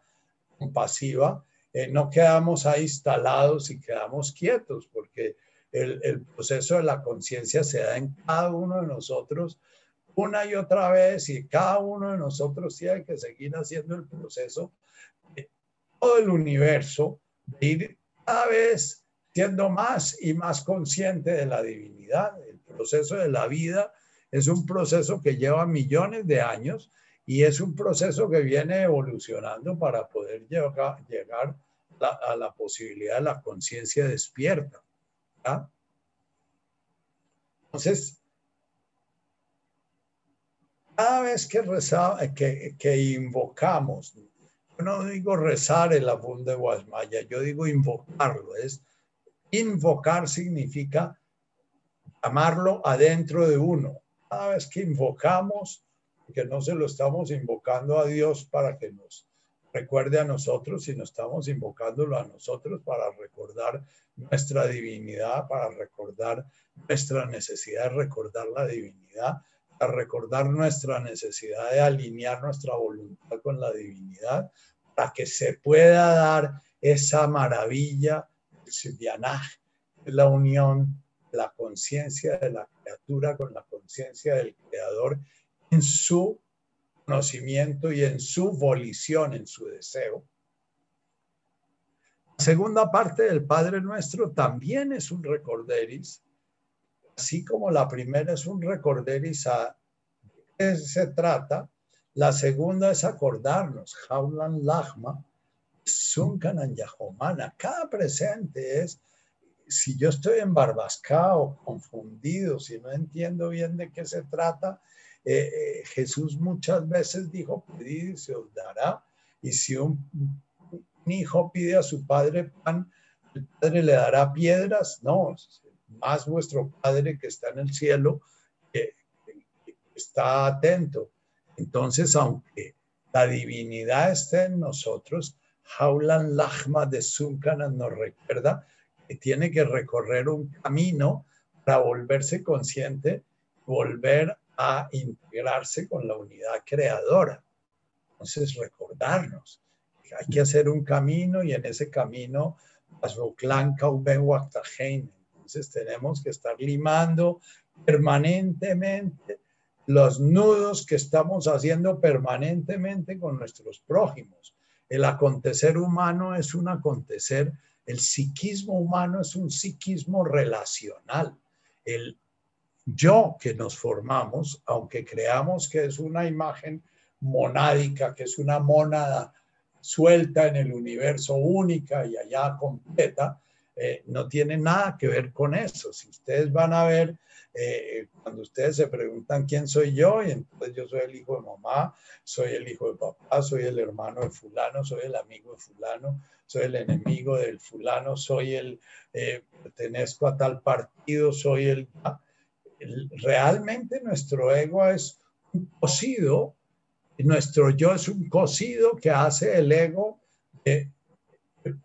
compasiva, eh, no quedamos ahí instalados y quedamos quietos, porque el, proceso de la conciencia se da en cada uno de nosotros una y otra vez y cada uno de nosotros tiene que seguir haciendo el proceso de todo el universo, de ir cada vez siendo más y más consciente de la divinidad. El proceso de la vida es un proceso que lleva millones de años y es un proceso que viene evolucionando para poder llegar, llegar a la posibilidad de la conciencia despierta. Entonces, cada vez que, que, que invocamos, yo no digo rezar el abund de Guasmaya, yo digo invocarlo. Es, invocar significa amarlo adentro de uno. Cada vez que invocamos, que no se lo estamos invocando a Dios para que nos recuerde a nosotros, sino estamos invocándolo a nosotros para recordar nuestra divinidad, para recordar nuestra necesidad de recordar la divinidad, a recordar nuestra necesidad de alinear nuestra voluntad con la divinidad para que se pueda dar esa maravilla, el la unión, la conciencia de la criatura con la conciencia del creador en su conocimiento y en su volición, en su deseo. La segunda parte del Padre Nuestro también es un recorderis así como la primera es un recorderis a qué se trata, la segunda es acordarnos, Jaulan Lachma, Sunkanan Yahomana, cada presente es, si yo estoy en Barbascao, confundido, si no entiendo bien de qué se trata, eh, eh, Jesús muchas veces dijo, pedid y se os dará, y si un, hijo pide a su padre pan, el padre le dará piedras, no, más vuestro Padre que está en el cielo, está atento. Entonces, aunque la divinidad esté en nosotros, Jaulan Lachma de Sunkanan nos recuerda que tiene que recorrer un camino para volverse consciente, volver a integrarse con la unidad creadora. Entonces, recordarnos que hay que hacer un camino y en ese camino, entonces tenemos que estar limando permanentemente los nudos que estamos haciendo permanentemente con nuestros prójimos. El acontecer humano es un acontecer, el psiquismo humano es un psiquismo relacional. El yo que nos formamos, aunque creamos que es una imagen monádica, que es una mónada suelta en el universo única y allá completa, eh, no tiene nada que ver con eso. Si ustedes van a ver eh, cuando ustedes se preguntan quién soy yo, y entonces yo soy el hijo de mamá, soy el hijo de papá, soy el hermano de fulano, soy el amigo de fulano, soy el enemigo del fulano, soy el, eh, pertenezco a tal partido, soy el, Realmente nuestro ego es un cocido, nuestro yo es un cocido que hace el ego de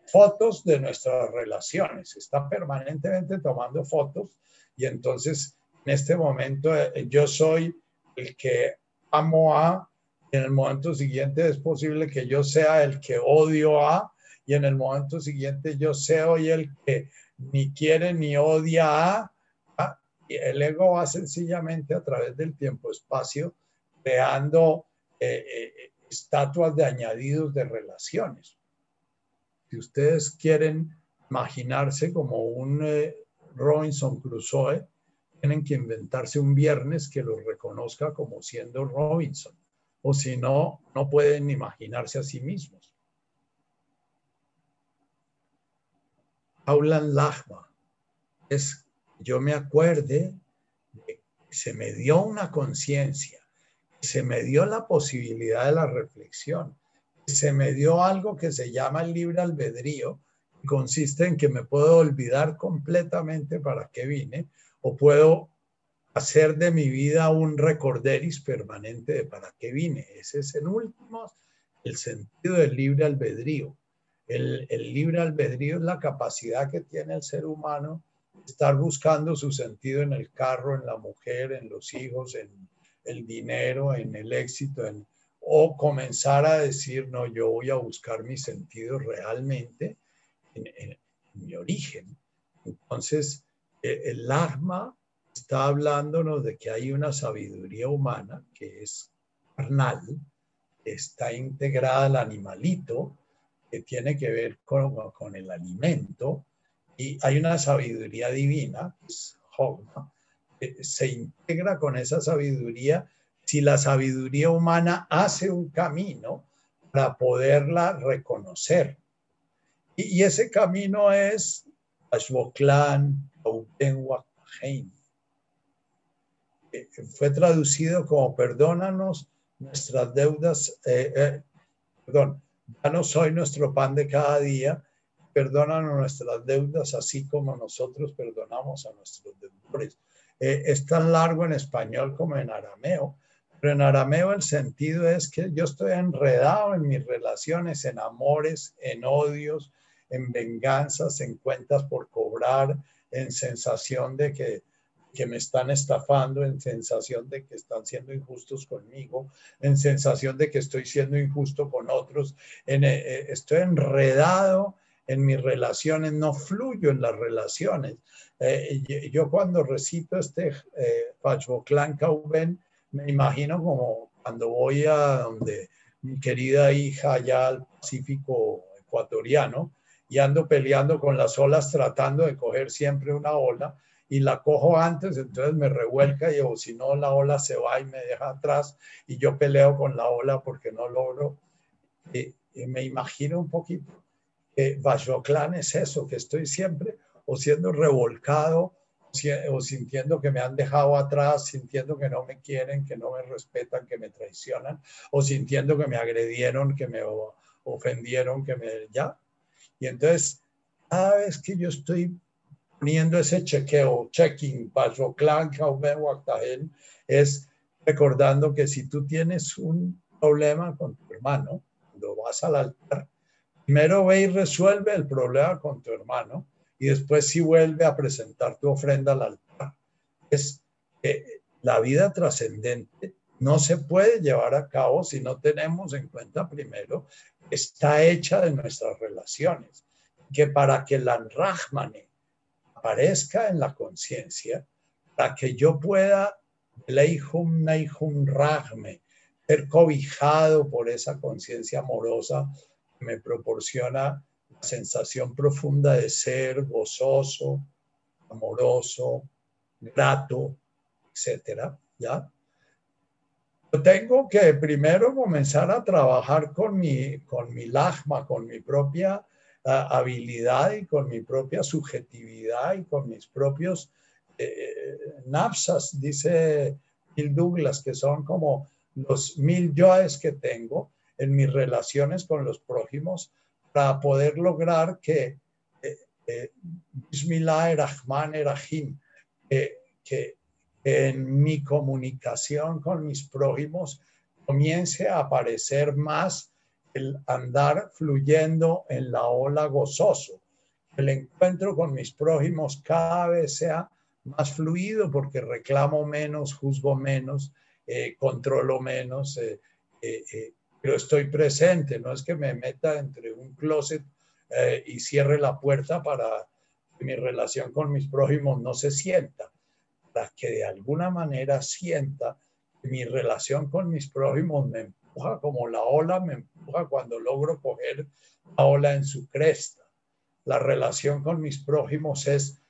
fotos de nuestras relaciones, está permanentemente tomando fotos y entonces, en este momento, eh, yo soy el que amo a, en el momento siguiente es posible que yo sea el que odio a, y en el momento siguiente yo sea hoy el que ni quiere ni odia a. Y el ego va sencillamente a través del tiempo-espacio creando eh, eh, estatuas de añadidos de relaciones. Si ustedes quieren imaginarse como un Robinson Crusoe, tienen que inventarse un viernes que los reconozca como siendo Robinson, o si no, no pueden imaginarse a sí mismos. Aulan Lachma es, yo me acuerde, de, se me dio una conciencia, se me dio la posibilidad de la reflexión, se me dio algo que se llama el libre albedrío, consiste en que me puedo olvidar completamente para qué vine o puedo hacer de mi vida un recorderis permanente de para qué vine. Ese es el último, el sentido del libre albedrío. El, libre albedrío es la capacidad que tiene el ser humano estar buscando su sentido en el carro, en la mujer, en los hijos, en el dinero, en el éxito, en, o comenzar a decir, no, yo voy a buscar mi sentido realmente en, mi origen. Entonces, e, el arma está hablándonos de que hay una sabiduría humana que es carnal, está integrada al animalito, que tiene que ver con, con el alimento, y hay una sabiduría divina, es que se integra con esa sabiduría. Si la sabiduría humana hace un camino para poderla reconocer. Y, ese camino es Ashboklan, eh, Fue traducido como perdónanos nuestras deudas, eh, eh, perdón, danos hoy nuestro pan de cada día, perdónanos nuestras deudas así como nosotros perdonamos a nuestros deudores. es tan largo en español como en arameo, pero en arameo el sentido es que yo estoy enredado en mis relaciones, en amores, en odios, en venganzas, en cuentas por cobrar, en sensación de que, que me están estafando, en sensación de que están siendo injustos conmigo, en sensación de que estoy siendo injusto con otros, en, eh, eh, estoy enredado en mis relaciones, no fluyo en las relaciones. Eh, yo cuando recito este eh, Pachboclán Cauben, me imagino como cuando voy a donde mi querida hija allá al Pacífico ecuatoriano, y ando peleando con las olas tratando de coger siempre una ola y la cojo antes, entonces me revuelca y o si no la ola se va y me deja atrás y yo peleo con la ola porque no logro. Me imagino un poquito que Vajoclan es eso, que estoy siempre o siendo revolcado o sintiendo que me han dejado atrás, sintiendo que no me quieren, que no me respetan, que me traicionan, o sintiendo que me agredieron, que me ofendieron, que me ya, y entonces, cada vez que yo estoy poniendo ese chequeo, checking, paso clan, es recordando que si tú tienes un problema con tu hermano, cuando vas al altar, primero ve y resuelve el problema con tu hermano y después si vuelve a presentar tu ofrenda al altar. Es la vida trascendente no se puede llevar a cabo si no tenemos en cuenta primero que está hecha de nuestras relaciones, que para que la Rahmane aparezca en la conciencia, para que yo pueda, Leihum Neihum Rahme, ser cobijado por esa conciencia amorosa que me proporciona la sensación profunda de ser gozoso, amoroso, grato, etcétera, ¿ya? Yo tengo que primero comenzar a trabajar con mi, con mi lagma, con mi propia ah, habilidad y con mi propia subjetividad y con mis propios eh, napsas, dice Bill Douglas, que son como los mil yoes que tengo en mis relaciones con los prójimos para poder lograr que eh, eh, Bismillah Rahman Erahim, que en mi comunicación con mis prójimos comience a aparecer más el andar fluyendo en la ola gozoso. El encuentro con mis prójimos cada vez sea más fluido porque reclamo menos, juzgo menos, eh, controlo menos, eh, eh, pero estoy presente, no es que me meta entre un closet y cierre la puerta para que mi relación con mis prójimos no se sienta para que de alguna manera sienta que mi relación con mis prójimos me empuja como la ola me empuja cuando logro coger la ola en su cresta. La relación con mis prójimos es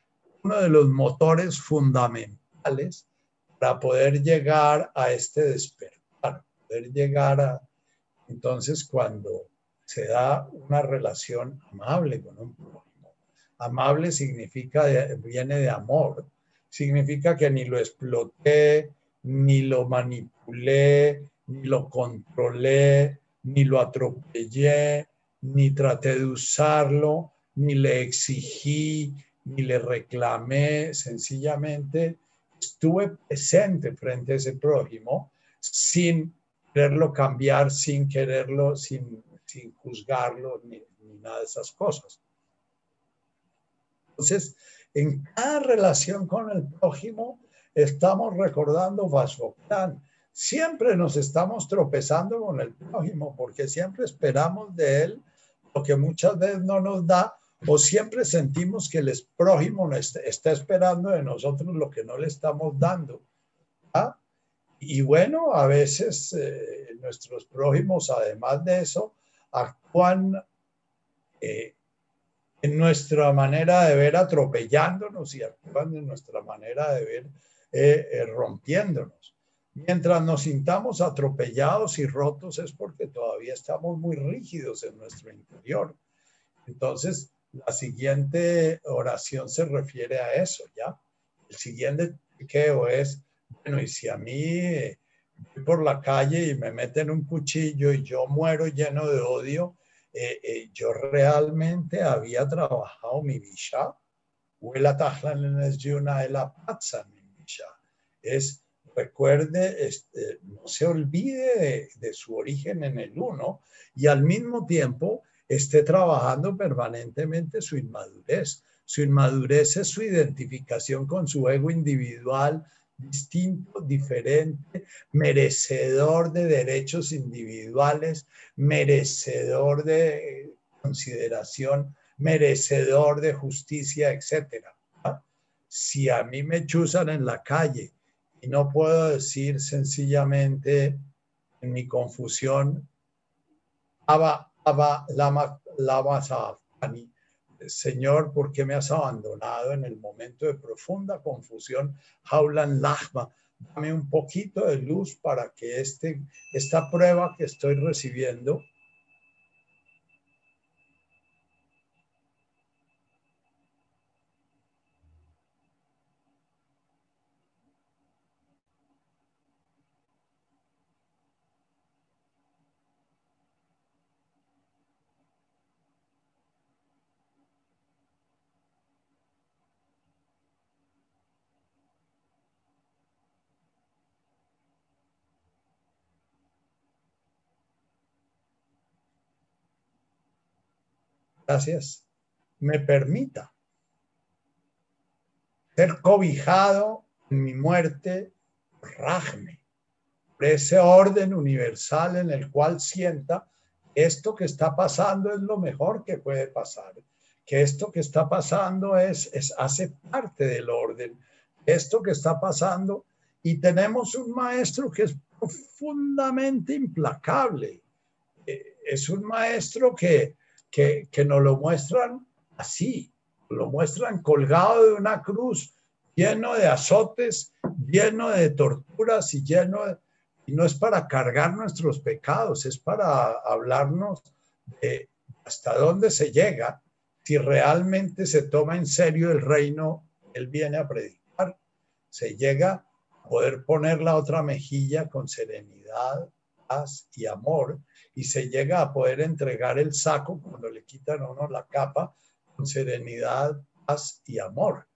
uno de los motores fundamentales para poder llegar a este despertar, poder llegar a... Entonces, cuando se da una relación amable con un prójimo, amable significa, viene de amor, significa que ni lo exploté, ni lo manipulé, ni lo controlé, ni lo atropellé, ni traté de usarlo, ni le exigí, ni le reclamé, sencillamente estuve presente frente a ese prójimo sin quererlo cambiar, sin quererlo, sin, sin juzgarlo, ni, ni nada de esas cosas. Entonces, en cada relación con el prójimo estamos recordando Vashoktan. Siempre nos estamos tropezando con el prójimo porque siempre esperamos de él lo que muchas veces no nos da o siempre sentimos que el prójimo está esperando de nosotros lo que no le estamos dando. ¿ah? Y bueno, a veces eh, nuestros prójimos, además de eso, actúan eh, en nuestra manera de ver atropellándonos y actuando en nuestra manera de ver eh, rompiéndonos. Mientras nos sintamos atropellados y rotos es porque todavía estamos muy rígidos en nuestro interior. Entonces, la siguiente oración se refiere a eso, ¿ya? El siguiente chequeo es, bueno, y si a mí voy por la calle y me meten un cuchillo y yo muero lleno de odio, eh, eh, yo realmente había trabajado mi Misha, es recuerde, este, no se olvide de, de, su origen en el uno y al mismo tiempo esté trabajando permanentemente su inmadurez. Su inmadurez es su identificación con su ego individual, distinto, diferente, merecedor de derechos individuales, merecedor de consideración, merecedor de justicia, etc. Si a mí me chuzan en la calle y no puedo decir sencillamente en mi confusión, Aba, Aba, Lama, Lama, Señor, ¿por qué me has abandonado en el momento de profunda confusión? Jaulan Lachma, dame un poquito de luz para que este, esta prueba que estoy recibiendo gracias, me permita ser cobijado en mi muerte, rajme, por ese orden universal en el cual sienta esto que está pasando es lo mejor que puede pasar, que esto que está pasando es, es hace parte del orden, esto que está pasando y tenemos un maestro que es profundamente implacable, eh, es un maestro que, que, que nos lo muestran así, lo muestran colgado de una cruz, lleno de azotes, lleno de torturas y lleno de, y no es para cargar nuestros pecados, es para hablarnos de hasta dónde se llega si realmente se toma en serio el reino él viene a predicar. Se llega a poder poner la otra mejilla con serenidad, paz y amor y se llega a poder entregar el saco cuando le quitan a uno la capa con serenidad, paz y amor.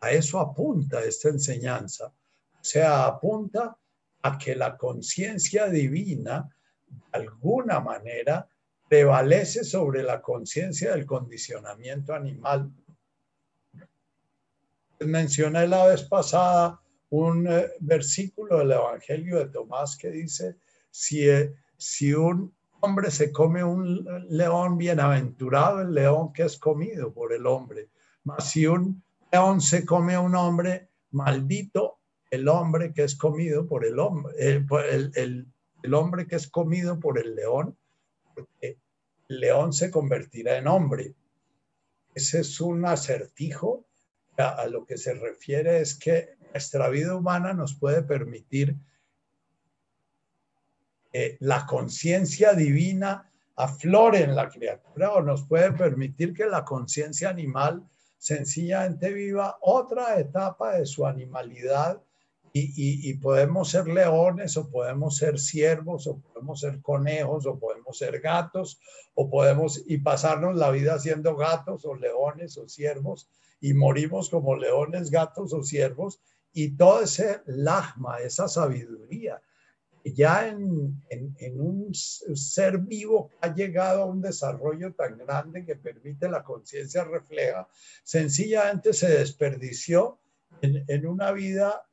A eso apunta esta enseñanza. O sea, apunta a que la conciencia divina, de alguna manera, prevalece sobre la conciencia del condicionamiento animal. Mencioné la vez pasada un eh, versículo del Evangelio de Tomás que dice, si, eh, si un hombre se come un león, bienaventurado el león que es comido por el hombre, mas si un león se come a un hombre, maldito el hombre que es comido por el hombre, el, hombre que es comido por el león, el león se convertirá en hombre. Ese es un acertijo. A, lo que se refiere es que nuestra vida humana nos puede permitir la conciencia divina aflore en la criatura o nos puede permitir que la conciencia animal sencillamente viva otra etapa de su animalidad y, podemos ser leones o podemos ser ciervos o podemos ser conejos o podemos ser gatos o podemos y pasarnos la vida siendo gatos o leones o ciervos y morimos como leones, gatos o ciervos y todo ese lagma, esa sabiduría, ya en, en, un ser vivo que ha llegado a un desarrollo tan grande que permite la conciencia refleja, sencillamente se desperdició en, en una vida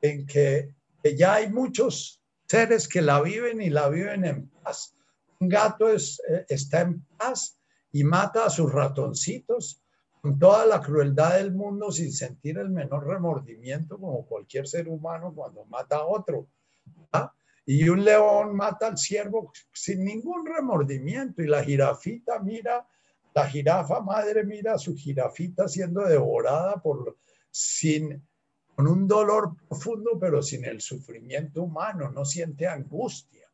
en que, ya hay muchos seres que la viven y la viven en paz. Un gato es, eh, está en paz y mata a sus ratoncitos con toda la crueldad del mundo sin sentir el menor remordimiento como cualquier ser humano cuando mata a otro. Y un león mata al ciervo sin ningún remordimiento y la jirafita mira, la jirafa madre mira a su jirafita siendo devorada por sin con un dolor profundo, pero sin el sufrimiento humano, no siente angustia,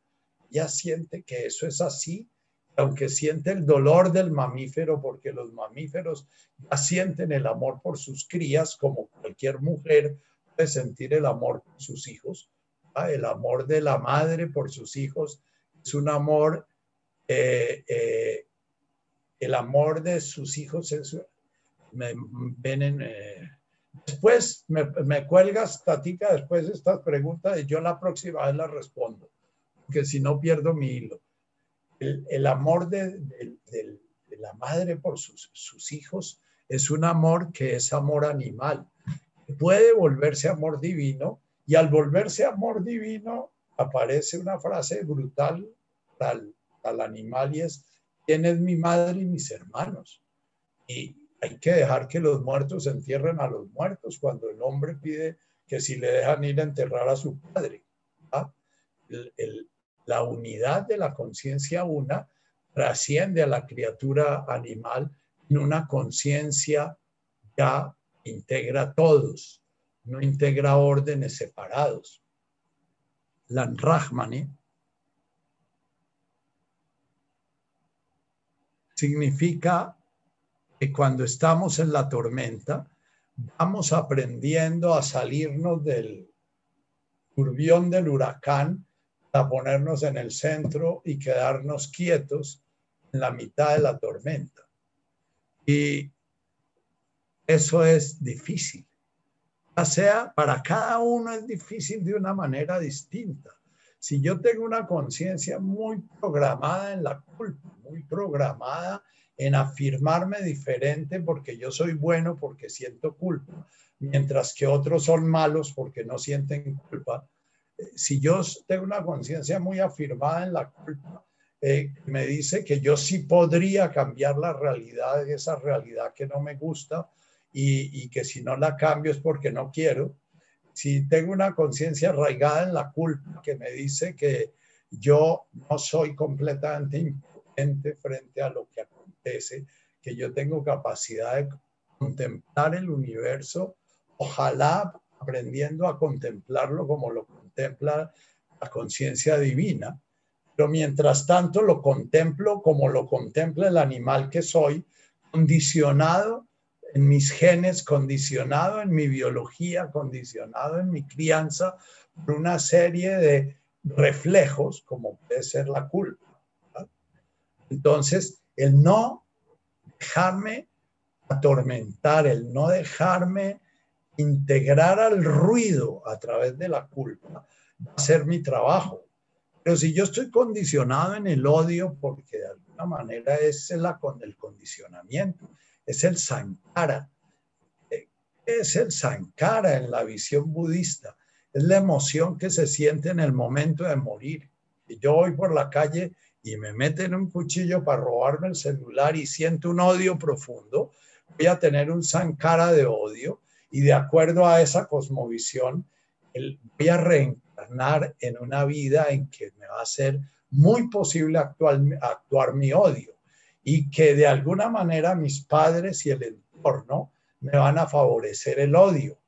ya siente que eso es así, aunque siente el dolor del mamífero, porque los mamíferos ya sienten el amor por sus crías, como cualquier mujer puede sentir el amor por sus hijos, el amor de la madre por sus hijos es un amor, eh, eh, el amor de sus hijos es, me, ven en... Eh, Después me, me cuelgas, Tatica, después de estas preguntas y yo la próxima vez las respondo, porque si no pierdo mi hilo. El, amor de, la madre por sus, sus hijos es un amor que es amor animal. Puede volverse amor divino y al volverse amor divino aparece una frase brutal al, al animal y es, ¿quién mi madre y mis hermanos? Y, hay que dejar que los muertos entierren a los muertos cuando el hombre pide que si le dejan ir a enterrar a su padre. la unidad de la conciencia una trasciende a la criatura animal en una conciencia ya integra a todos, no integra órdenes separados. La Rahmani significa cuando estamos en la tormenta, vamos aprendiendo a salirnos del turbión del huracán, a ponernos en el centro y quedarnos quietos en la mitad de la tormenta. Y eso es difícil. Sea, para cada uno es difícil de una manera distinta. Si yo tengo una conciencia muy programada en la culpa, muy programada en afirmarme diferente porque yo soy bueno porque siento culpa, mientras que otros son malos porque no sienten culpa. si yo tengo una conciencia muy afirmada en la culpa, eh, me dice que yo sí podría cambiar la realidad, esa realidad que no me gusta, y, que si no la cambio es porque no quiero. Si tengo una conciencia arraigada en la culpa que me dice que yo no soy completamente impotente frente a lo que acontece, que yo tengo capacidad de contemplar el universo, ojalá aprendiendo a contemplarlo como lo contempla la conciencia divina, pero mientras tanto lo contemplo como lo contempla el animal que soy, condicionado en mis genes, condicionado en mi biología, condicionado en mi crianza por una serie de reflejos, como puede ser la culpa. Entonces, el no dejarme atormentar, el no dejarme integrar al ruido a través de la culpa, va a ser mi trabajo. Pero si yo estoy condicionado en el odio, porque de alguna manera es la, el condicionamiento, es el sankara, es el sankara en la visión budista, es la emoción que se siente en el momento de morir. Yo voy por la calle y me meten un cuchillo para robarme el celular y siento un odio profundo, voy a tener un sankara de odio y de acuerdo a esa cosmovisión, voy a reencarnar en una vida en que me va a ser muy posible actuar mi odio y que de alguna manera mis padres y el entorno me van a favorecer el odio.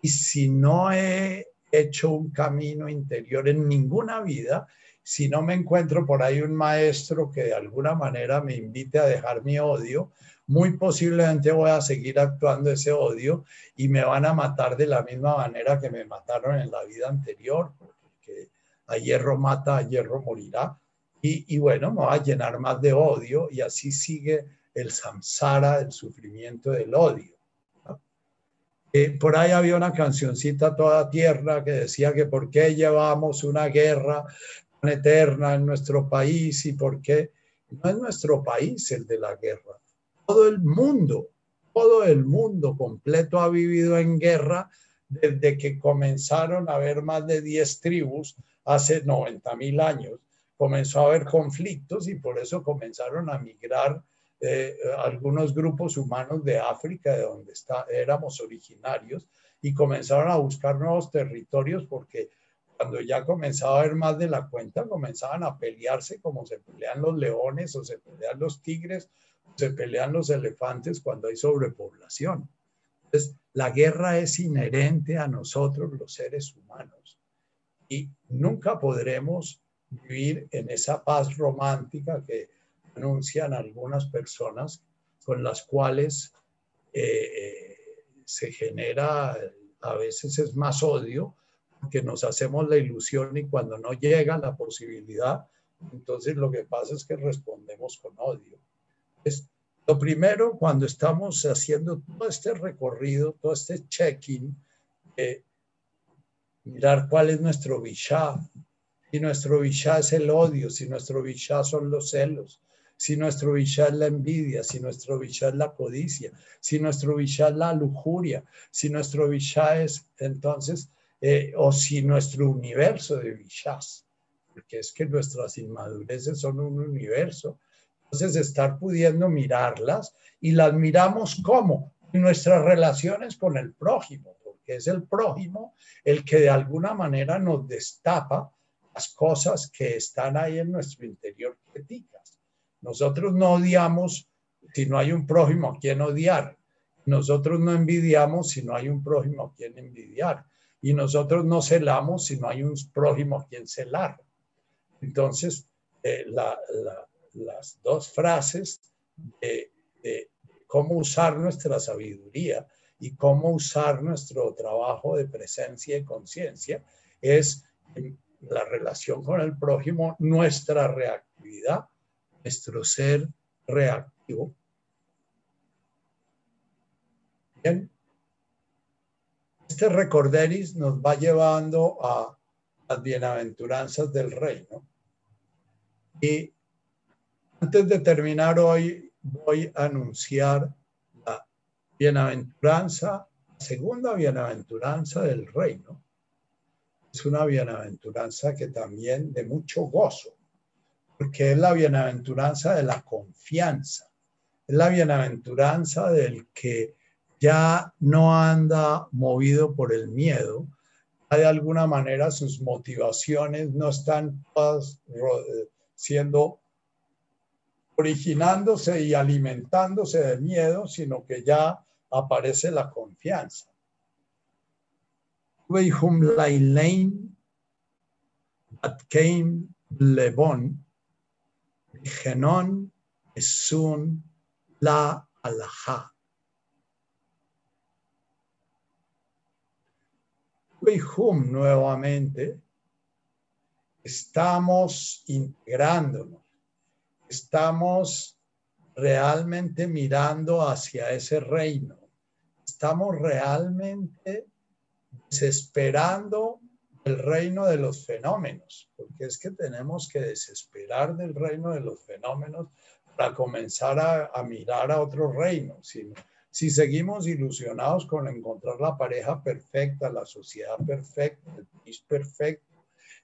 Y si no he hecho un camino interior en ninguna vida, si no me encuentro por ahí un maestro que de alguna manera me invite a dejar mi odio, muy posiblemente voy a seguir actuando ese odio y me van a matar de la misma manera que me mataron en la vida anterior, porque a hierro mata, a hierro morirá. Y, bueno, me va a llenar más de odio y así sigue el samsara, el sufrimiento del odio. Eh, por ahí había una cancioncita toda tierna que decía que por qué llevamos una guerra tan eterna en nuestro país y por qué no es nuestro país el de la guerra. Todo el mundo, todo el mundo completo ha vivido en guerra desde que comenzaron a haber más de 10 tribus hace 90 mil años comenzó a haber conflictos y por eso comenzaron a migrar eh, algunos grupos humanos de África, de donde está, éramos originarios, y comenzaron a buscar nuevos territorios porque cuando ya comenzaba a haber más de la cuenta, comenzaban a pelearse como se pelean los leones o se pelean los tigres o se pelean los elefantes cuando hay sobrepoblación. Entonces, la guerra es inherente a nosotros los seres humanos y nunca podremos vivir en esa paz romántica que anuncian algunas personas con las cuales eh, se genera, a veces es más odio, que nos hacemos la ilusión y cuando no llega la posibilidad, entonces lo que pasa es que respondemos con odio. Es, lo primero, cuando estamos haciendo todo este recorrido, todo este check-in, eh, mirar cuál es nuestro vishá, si nuestro vishá es el odio, si nuestro vishá son los celos, si nuestro vishá es la envidia, si nuestro vishá es la codicia, si nuestro vishá es la lujuria, si nuestro vishá es entonces, eh, o si nuestro universo de vishás, porque es que nuestras inmadureces son un universo. Entonces, estar pudiendo mirarlas y las miramos como nuestras relaciones con el prójimo, porque es el prójimo el que de alguna manera nos destapa las cosas que están ahí en nuestro interior críticas. Nosotros no odiamos si no hay un prójimo a quien odiar. Nosotros no envidiamos si no hay un prójimo a quien envidiar. Y nosotros no celamos si no hay un prójimo a quien celar. Entonces, eh, las dos frases de, de cómo usar nuestra sabiduría y cómo usar nuestro trabajo de presencia y conciencia es la relación con el prójimo, nuestra reactividad, nuestro ser reactivo. Bien. Este recorderis nos va llevando a las bienaventuranzas del reino. Y antes de terminar hoy, voy a anunciar la bienaventuranza, la segunda bienaventuranza del reino, es una bienaventuranza que también de mucho gozo, porque es la bienaventuranza de la confianza, es la bienaventuranza del que ya no anda movido por el miedo, de alguna manera sus motivaciones no están eh, siendo originándose y alimentándose de miedo, sino que ya aparece la confianza. Lebon, genon esun la alha. Hum nuevamente, estamos integrándonos, estamos realmente mirando hacia ese reino, estamos realmente desesperando el reino de los fenómenos, porque es que tenemos que desesperar del reino de los fenómenos para comenzar a, mirar a otro reino. si seguimos ilusionados con encontrar la pareja perfecta, la sociedad perfecta, el país perfecto,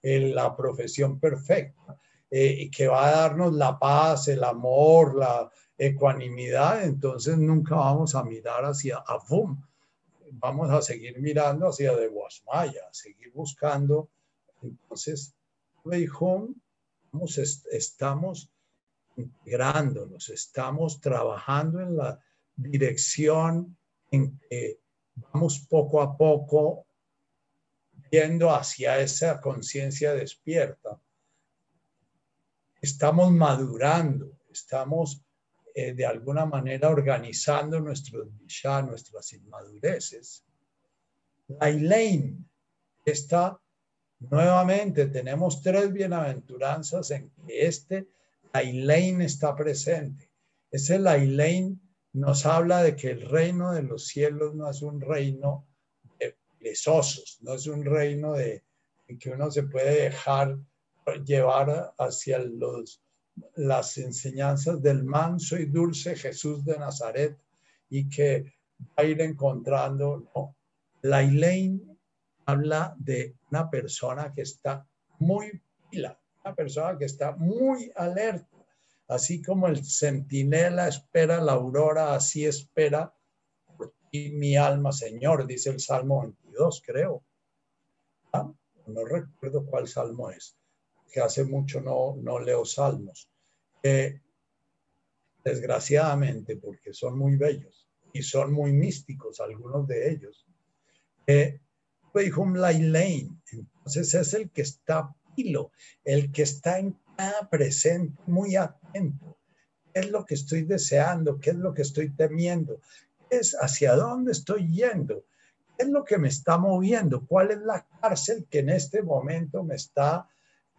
la profesión perfecta, eh, que va a darnos la paz, el amor, la ecuanimidad, entonces nunca vamos a mirar hacia Avum. Vamos a seguir mirando hacia de Guasmaya, seguir buscando. Entonces, estamos integrándonos, estamos trabajando en la dirección en que vamos poco a poco viendo hacia esa conciencia despierta. Estamos madurando, estamos eh, de alguna manera organizando nuestros ya nuestras inmadureces. La Elaine está nuevamente, tenemos tres bienaventuranzas en que este, la Elaine está presente. Es el Elaine nos habla de que el reino de los cielos no es un reino de perezosos, no es un reino de que uno se puede dejar llevar hacia los, las enseñanzas del manso y dulce Jesús de Nazaret y que va a ir encontrando. La Elaine habla de una persona que está muy pila, una persona que está muy alerta Así como el centinela espera la aurora, así espera y mi alma, Señor, dice el Salmo 22, creo. Ah, no recuerdo cuál salmo es, que hace mucho no, no leo salmos. desgraciadamente, porque son muy bellos y son muy místicos algunos de ellos. Eh, entonces es el que está pilo, el que está en presente, muy atento. ¿Qué es lo que estoy deseando? ¿Qué es lo que estoy temiendo? es hacia dónde estoy yendo? ¿Qué es lo que me está moviendo? ¿Cuál es la cárcel que en este momento me está,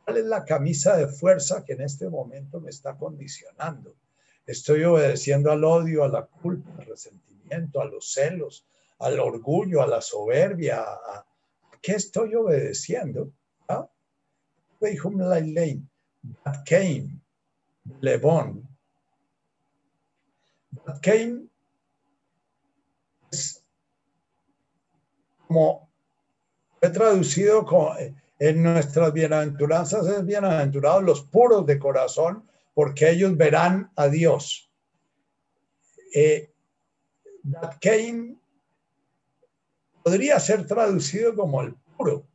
cuál es la camisa de fuerza que en este momento me está condicionando? Estoy obedeciendo al odio, a la culpa, al resentimiento, a los celos, al orgullo, a la soberbia. ¿A qué estoy obedeciendo? ¿Ah? Came, Lebón. That es como he traducido en nuestras bienaventuranzas es bienaventurados los puros de corazón porque ellos verán a Dios. Eh, came podría ser traducido como el puro,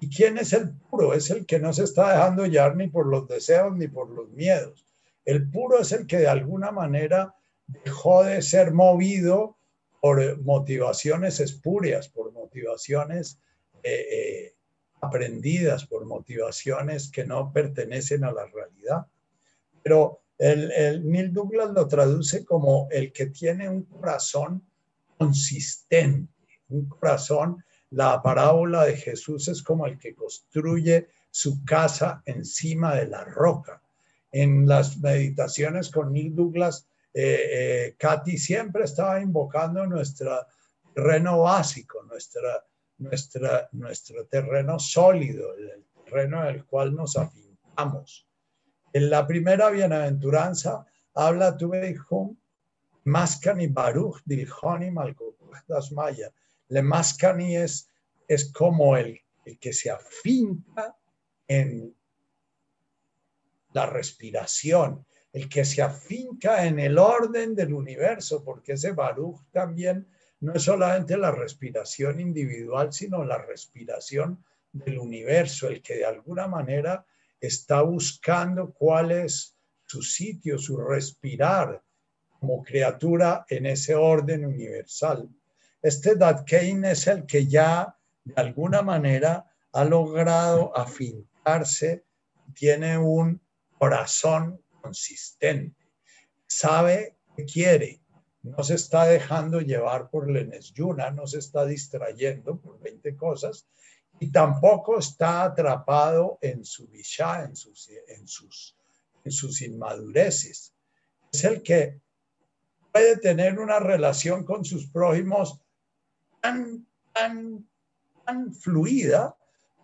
¿Y quién es el puro? Es el que no se está dejando llevar ni por los deseos ni por los miedos. El puro es el que de alguna manera dejó de ser movido por motivaciones espurias, por motivaciones eh, eh, aprendidas, por motivaciones que no pertenecen a la realidad. Pero el, Neil Douglas lo traduce como el que tiene un corazón consistente, un corazón la parábola de Jesús es como el que construye su casa encima de la roca. En las meditaciones con Neil Douglas, eh, eh, Katy siempre estaba invocando nuestro terreno básico, nuestra, nuestra, nuestro terreno sólido, el terreno en el cual nos afincamos. En la primera bienaventuranza habla tu hijo, Maskani Baruch Dilhoni Malkuch Maya. Le Mascani es, es como el el que se afinca en la respiración, el que se afinca en el orden del universo, porque ese Baruch también no es solamente la respiración individual, sino la respiración del universo, el que de alguna manera está buscando cuál es su sitio, su respirar como criatura en ese orden universal. Este Datkein es el que ya de alguna manera ha logrado afincarse, tiene un corazón consistente, sabe qué quiere, no se está dejando llevar por el Yuna, no se está distrayendo por 20 cosas y tampoco está atrapado en su visha, en sus, en sus, en sus inmadureces. Es el que puede tener una relación con sus prójimos tan, tan, tan fluida.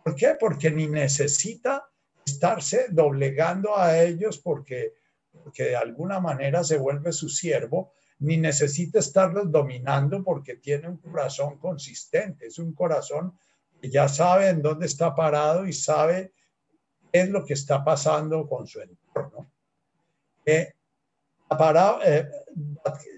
¿Por qué? Porque ni necesita estarse doblegando a ellos porque, porque de alguna manera se vuelve su siervo, ni necesita estarlos dominando porque tiene un corazón consistente, es un corazón que ya sabe en dónde está parado y sabe qué es lo que está pasando con su entorno. Eh, eh,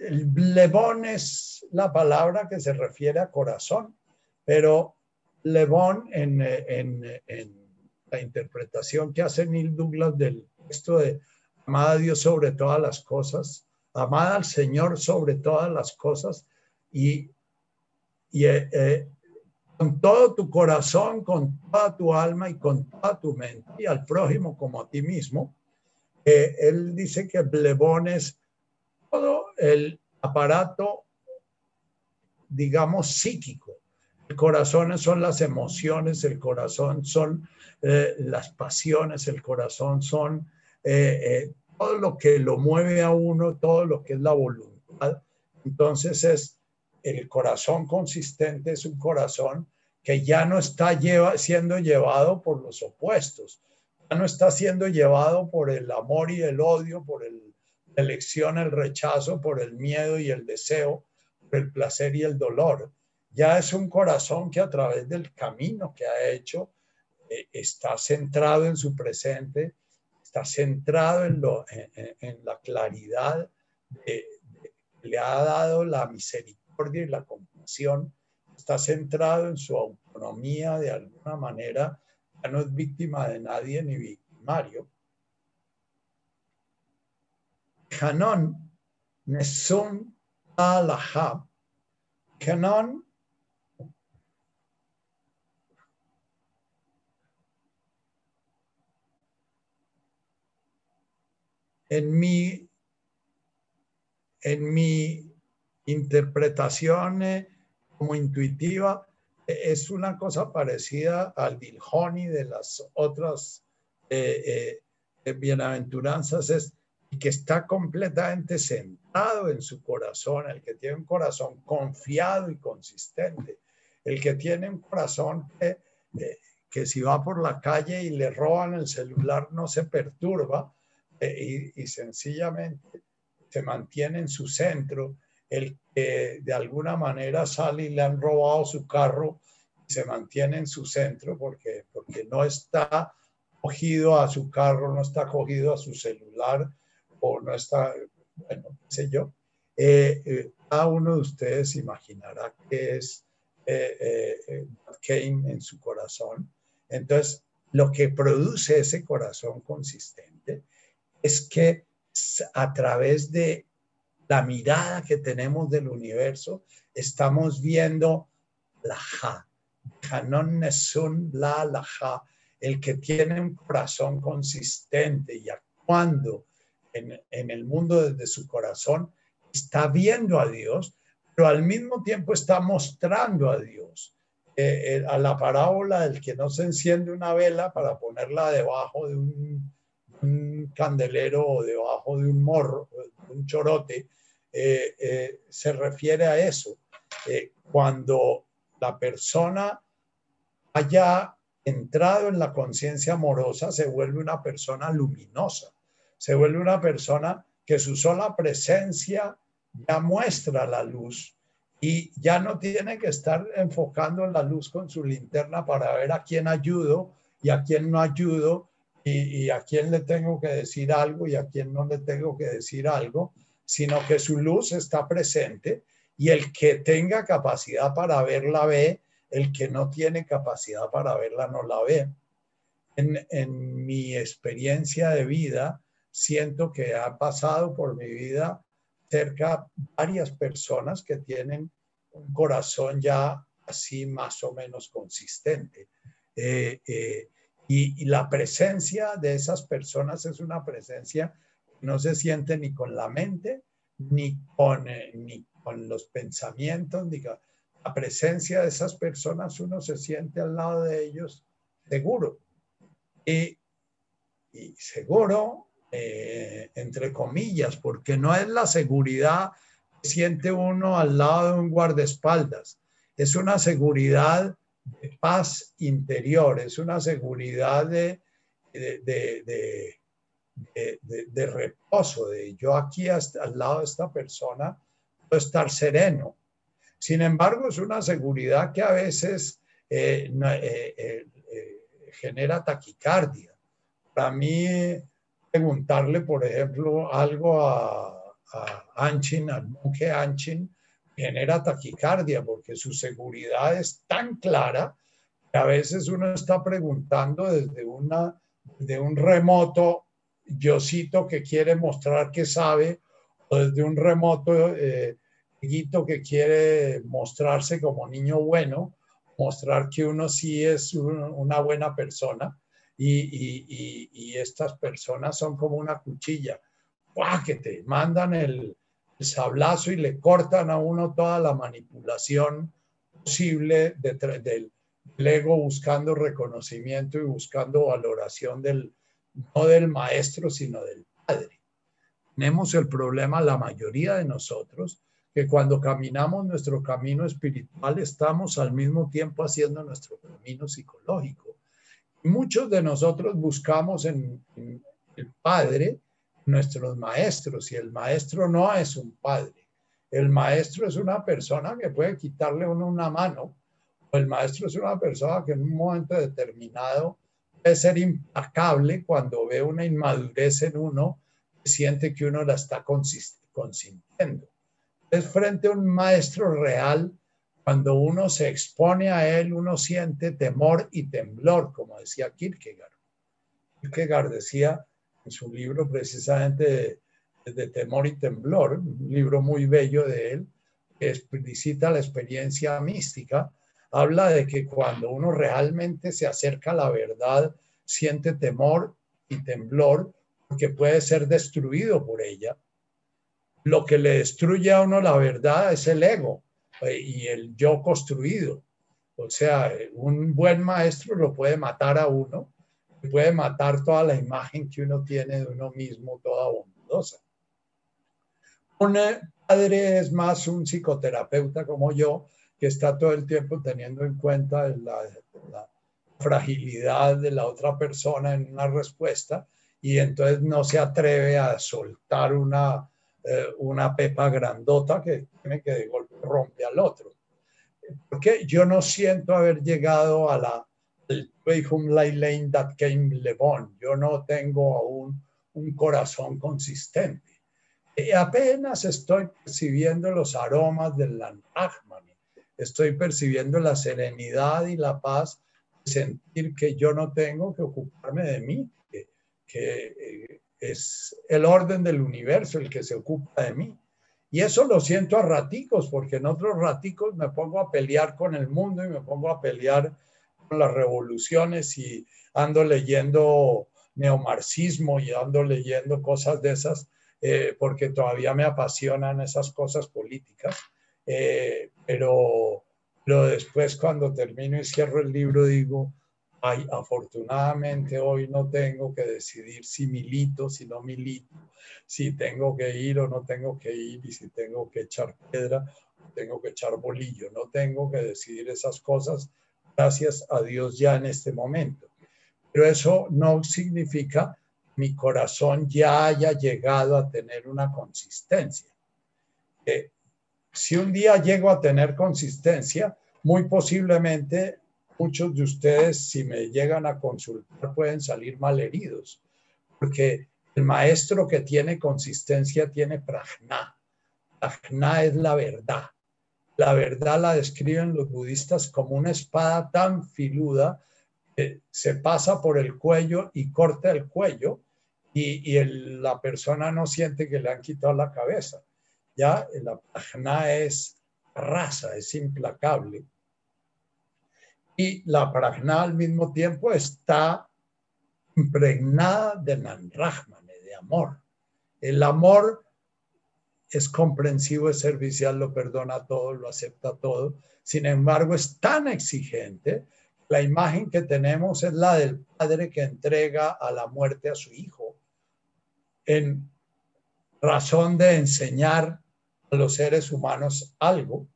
el blebón es la palabra que se refiere a corazón, pero lebón en, en, en la interpretación que hace Neil Douglas del texto de amada Dios sobre todas las cosas, amada al Señor sobre todas las cosas y, y eh, eh, con todo tu corazón, con toda tu alma y con toda tu mente y al prójimo como a ti mismo. Eh, él dice que Blebón es todo el aparato, digamos, psíquico. El corazón son las emociones, el corazón son las pasiones, el corazón son todo lo que lo mueve a uno, todo lo que es la voluntad. Entonces es el corazón consistente, es un corazón que ya no está siendo llevado por los opuestos, ya no está siendo llevado por el amor y el odio, por el, la elección, el rechazo, por el miedo y el deseo, por el placer y el dolor. Ya es un corazón que a través del camino que ha hecho eh, está centrado en su presente, está centrado en, lo, en, la claridad le ha dado la misericordia y la compasión, está centrado en su autonomía de alguna manera, ya no es víctima de nadie ni victimario. Hanon Nesum Alahab. Hanon en mi, en mi interpretación eh, como intuitiva, es una cosa parecida al Dilhoni de las otras eh, eh, bienaventuranzas, es que está completamente centrado en su corazón, el que tiene un corazón confiado y consistente, el que tiene un corazón que, que si va por la calle y le roban el celular no se perturba, eh, y, sencillamente se mantiene en su centro, el que de alguna manera sale y le han robado su carro y se mantiene en su centro porque, porque no está cogido a su carro, no está cogido a su celular o no está, bueno, qué sé yo. Eh, eh, cada uno de ustedes imaginará que es eh, Kane en su corazón. Entonces, lo que produce ese corazón consistente es que a través de la mirada que tenemos del universo, estamos viendo la ja. Hanon Nesun la la ja. El que tiene un corazón consistente y actuando en, el mundo desde su corazón, está viendo a Dios, pero al mismo tiempo está mostrando a Dios. Eh, eh, a la parábola del que no se enciende una vela para ponerla debajo de un un candelero o debajo de un morro, un chorote, eh, eh, se refiere a eso. Eh, cuando la persona haya entrado en la conciencia amorosa, se vuelve una persona luminosa, se vuelve una persona que su sola presencia ya muestra la luz y ya no tiene que estar enfocando la luz con su linterna para ver a quién ayudo y a quién no ayudo y, a quién le tengo que decir algo y a quién no le tengo que decir algo, sino que su luz está presente y el que tenga capacidad para verla ve, el que no tiene capacidad para verla no la ve. En, en mi experiencia de vida, siento que ha pasado por mi vida cerca varias personas que tienen un corazón ya así más o menos consistente. Eh, eh, y, la presencia de esas personas es una presencia que no se siente ni con la mente, ni con, eh, ni con los pensamientos, ni la presencia de esas personas uno se siente al lado de ellos seguro. Y, y seguro eh, entre comillas, porque no es la seguridad que siente uno al lado de un guardaespaldas, es una seguridad de paz interior, es una seguridad de, de, de, reposo, de yo aquí al lado de esta persona puedo estar sereno. Sin embargo, es una seguridad que a veces eh, eh, genera taquicardia. Para mí, preguntarle, por ejemplo, algo a, Anchin, al monje Anchin, genera taquicardia porque su seguridad es tan clara que a veces uno está preguntando desde, una, de un remoto yosito que quiere mostrar que sabe o desde un remoto eh, que quiere mostrarse como niño bueno, mostrar que uno sí es una buena persona y, estas personas son como una cuchilla, que te mandan el, sablazo y le cortan a uno toda la manipulación posible del, ego buscando reconocimiento y buscando valoración del, no del maestro, sino del padre. Tenemos el problema, la mayoría de nosotros, que cuando caminamos nuestro camino espiritual estamos al mismo tiempo haciendo nuestro camino psicológico muchos de nosotros buscamos en, el Padre nuestros maestros y el maestro no es un padre. El maestro es una persona que puede quitarle uno una mano o el maestro es una persona que en un momento determinado puede ser implacable cuando ve una inmadurez en uno, siente que uno la está consintiendo. Es frente a un maestro real cuando uno se expone a él, uno siente temor y temblor, como decía Kierkegaard. Kierkegaard decía en su libro precisamente de, Temor y Temblor, un libro muy bello de él, que explicita la experiencia mística, habla de que cuando uno realmente se acerca a la verdad, siente temor y temblor porque puede ser destruido por ella. Lo que le destruye a uno la verdad es el ego y el yo construido. O sea, un buen maestro lo puede matar a uno, puede matar toda la imagen que uno tiene de uno mismo, toda bondadosa. Un padre es más un psicoterapeuta como yo, que está todo el tiempo teniendo en cuenta la, la fragilidad de la otra persona en una respuesta y entonces no se atreve a soltar una, eh, una pepa grandota que tiene que de golpe rompe al otro. Porque yo no siento haber llegado a la that came Levon. Yo no tengo aún un corazón consistente. Y apenas estoy percibiendo los aromas del Lanrahmani. Estoy percibiendo la serenidad y la paz de sentir que yo no tengo que ocuparme de mí, que, que eh, es el orden del universo el que se ocupa de mí. Y eso lo siento a raticos, porque en otros raticos me pongo a pelear con el mundo y me pongo a pelear las revoluciones y ando leyendo neomarxismo y ando leyendo cosas de esas, eh, porque todavía me apasionan esas cosas políticas. Eh, pero, pero después cuando termino y cierro el libro digo, Ay, afortunadamente hoy no tengo que decidir si milito, si no milito, si tengo que ir o no tengo que ir y si tengo que echar piedra tengo que echar bolillo. No tengo que decidir esas cosas, gracias a Dios ya en este momento. Pero eso no significa mi corazón ya haya llegado a tener una consistencia. si un día llego a tener consistencia, muy posiblemente muchos de ustedes, si me llegan a consultar, pueden salir malheridos, porque el maestro que tiene consistencia tiene prajna. Prajna es la verdad. La verdad la describen los budistas como una espada tan filuda que se pasa por el cuello y corta el cuello y, la persona no siente que le han quitado la cabeza. Ya la prajna es raza, es implacable. Y la prajna al mismo tiempo está impregnada de nanrahmane, de amor. El amor es comprensivo, es servicial, lo perdona todo, lo acepta todo. Sin embargo, es tan exigente. La imagen que tenemos es la del padre que entrega a la muerte a su hijo en razón de enseñar a los seres humanos algo.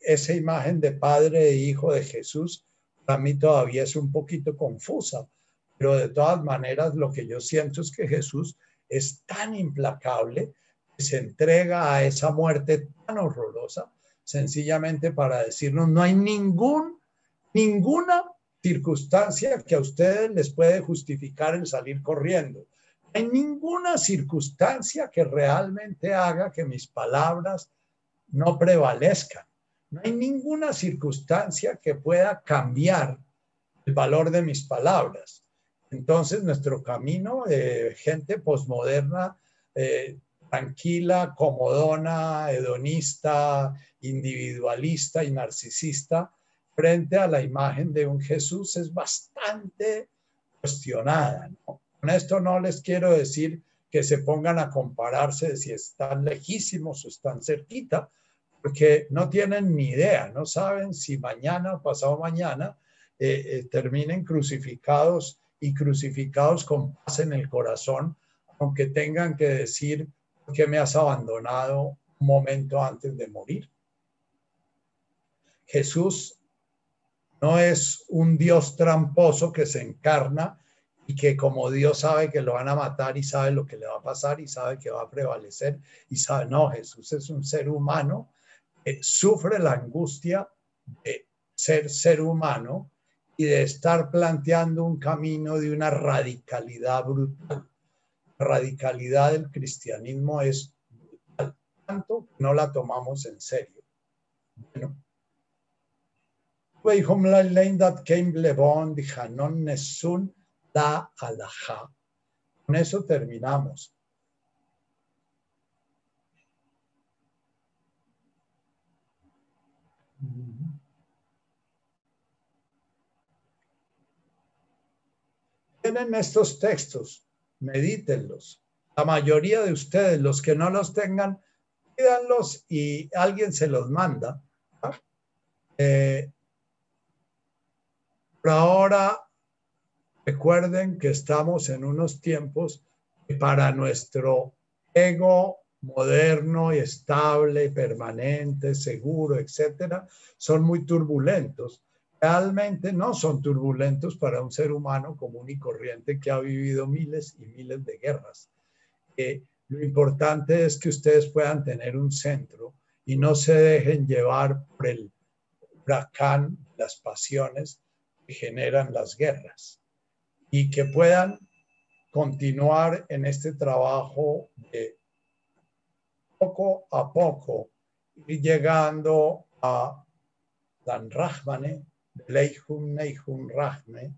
esa imagen de padre e hijo de Jesús para mí todavía es un poquito confusa, pero de todas maneras lo que yo siento es que Jesús es tan implacable se entrega a esa muerte tan horrorosa, sencillamente para decirnos, no hay ningún, ninguna circunstancia que a ustedes les puede justificar el salir corriendo hay ninguna circunstancia que realmente haga que mis palabras no prevalezcan. No hay ninguna circunstancia que pueda cambiar el valor de mis palabras. Entonces, nuestro camino de gente posmoderna, eh, tranquila, comodona, hedonista, individualista y narcisista, frente a la imagen de un Jesús es bastante cuestionada. Con esto no les quiero decir que se pongan a compararse de si están lejísimos o están cerquita, porque no tienen ni idea, no saben si mañana o pasado mañana eh, eh, terminen crucificados y crucificados con paz en el corazón, aunque tengan que decir que me has abandonado un momento antes de morir. Jesús no es un Dios tramposo que se encarna y que como Dios sabe que lo van a matar y sabe lo que le va a pasar y sabe que va a prevalecer y sabe, no, Jesús es un ser humano que sufre la angustia de ser ser humano y de estar planteando un camino de una radicalidad brutal. Radicalidad del cristianismo es brutal, tanto no la tomamos en serio. Bueno. Con eso terminamos. Tienen estos textos, medítenlos. La mayoría de ustedes, los que no los tengan, pídanlos y alguien se los manda. Eh, por ahora Recuerden que estamos en unos tiempos que para nuestro ego moderno y estable, permanente, seguro, etcétera, son muy turbulentos. Realmente no son turbulentos para un ser humano común y corriente que ha vivido miles y miles de guerras. Eh, lo importante es que ustedes puedan tener un centro y no se dejen llevar por el huracán, las pasiones que generan las guerras y que puedan continuar en este trabajo de poco a poco ir llegando a Dan Rahmane, Leihun Neihun Rahme,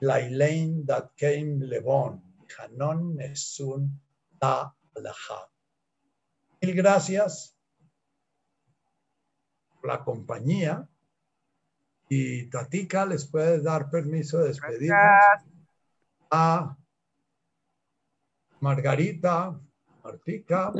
Lailein Datkeim Levon, Hanon Nesun Ta Alaha. Mil gracias por la compañía y Tatica les puede dar permiso de despedirnos a Margarita, Martica.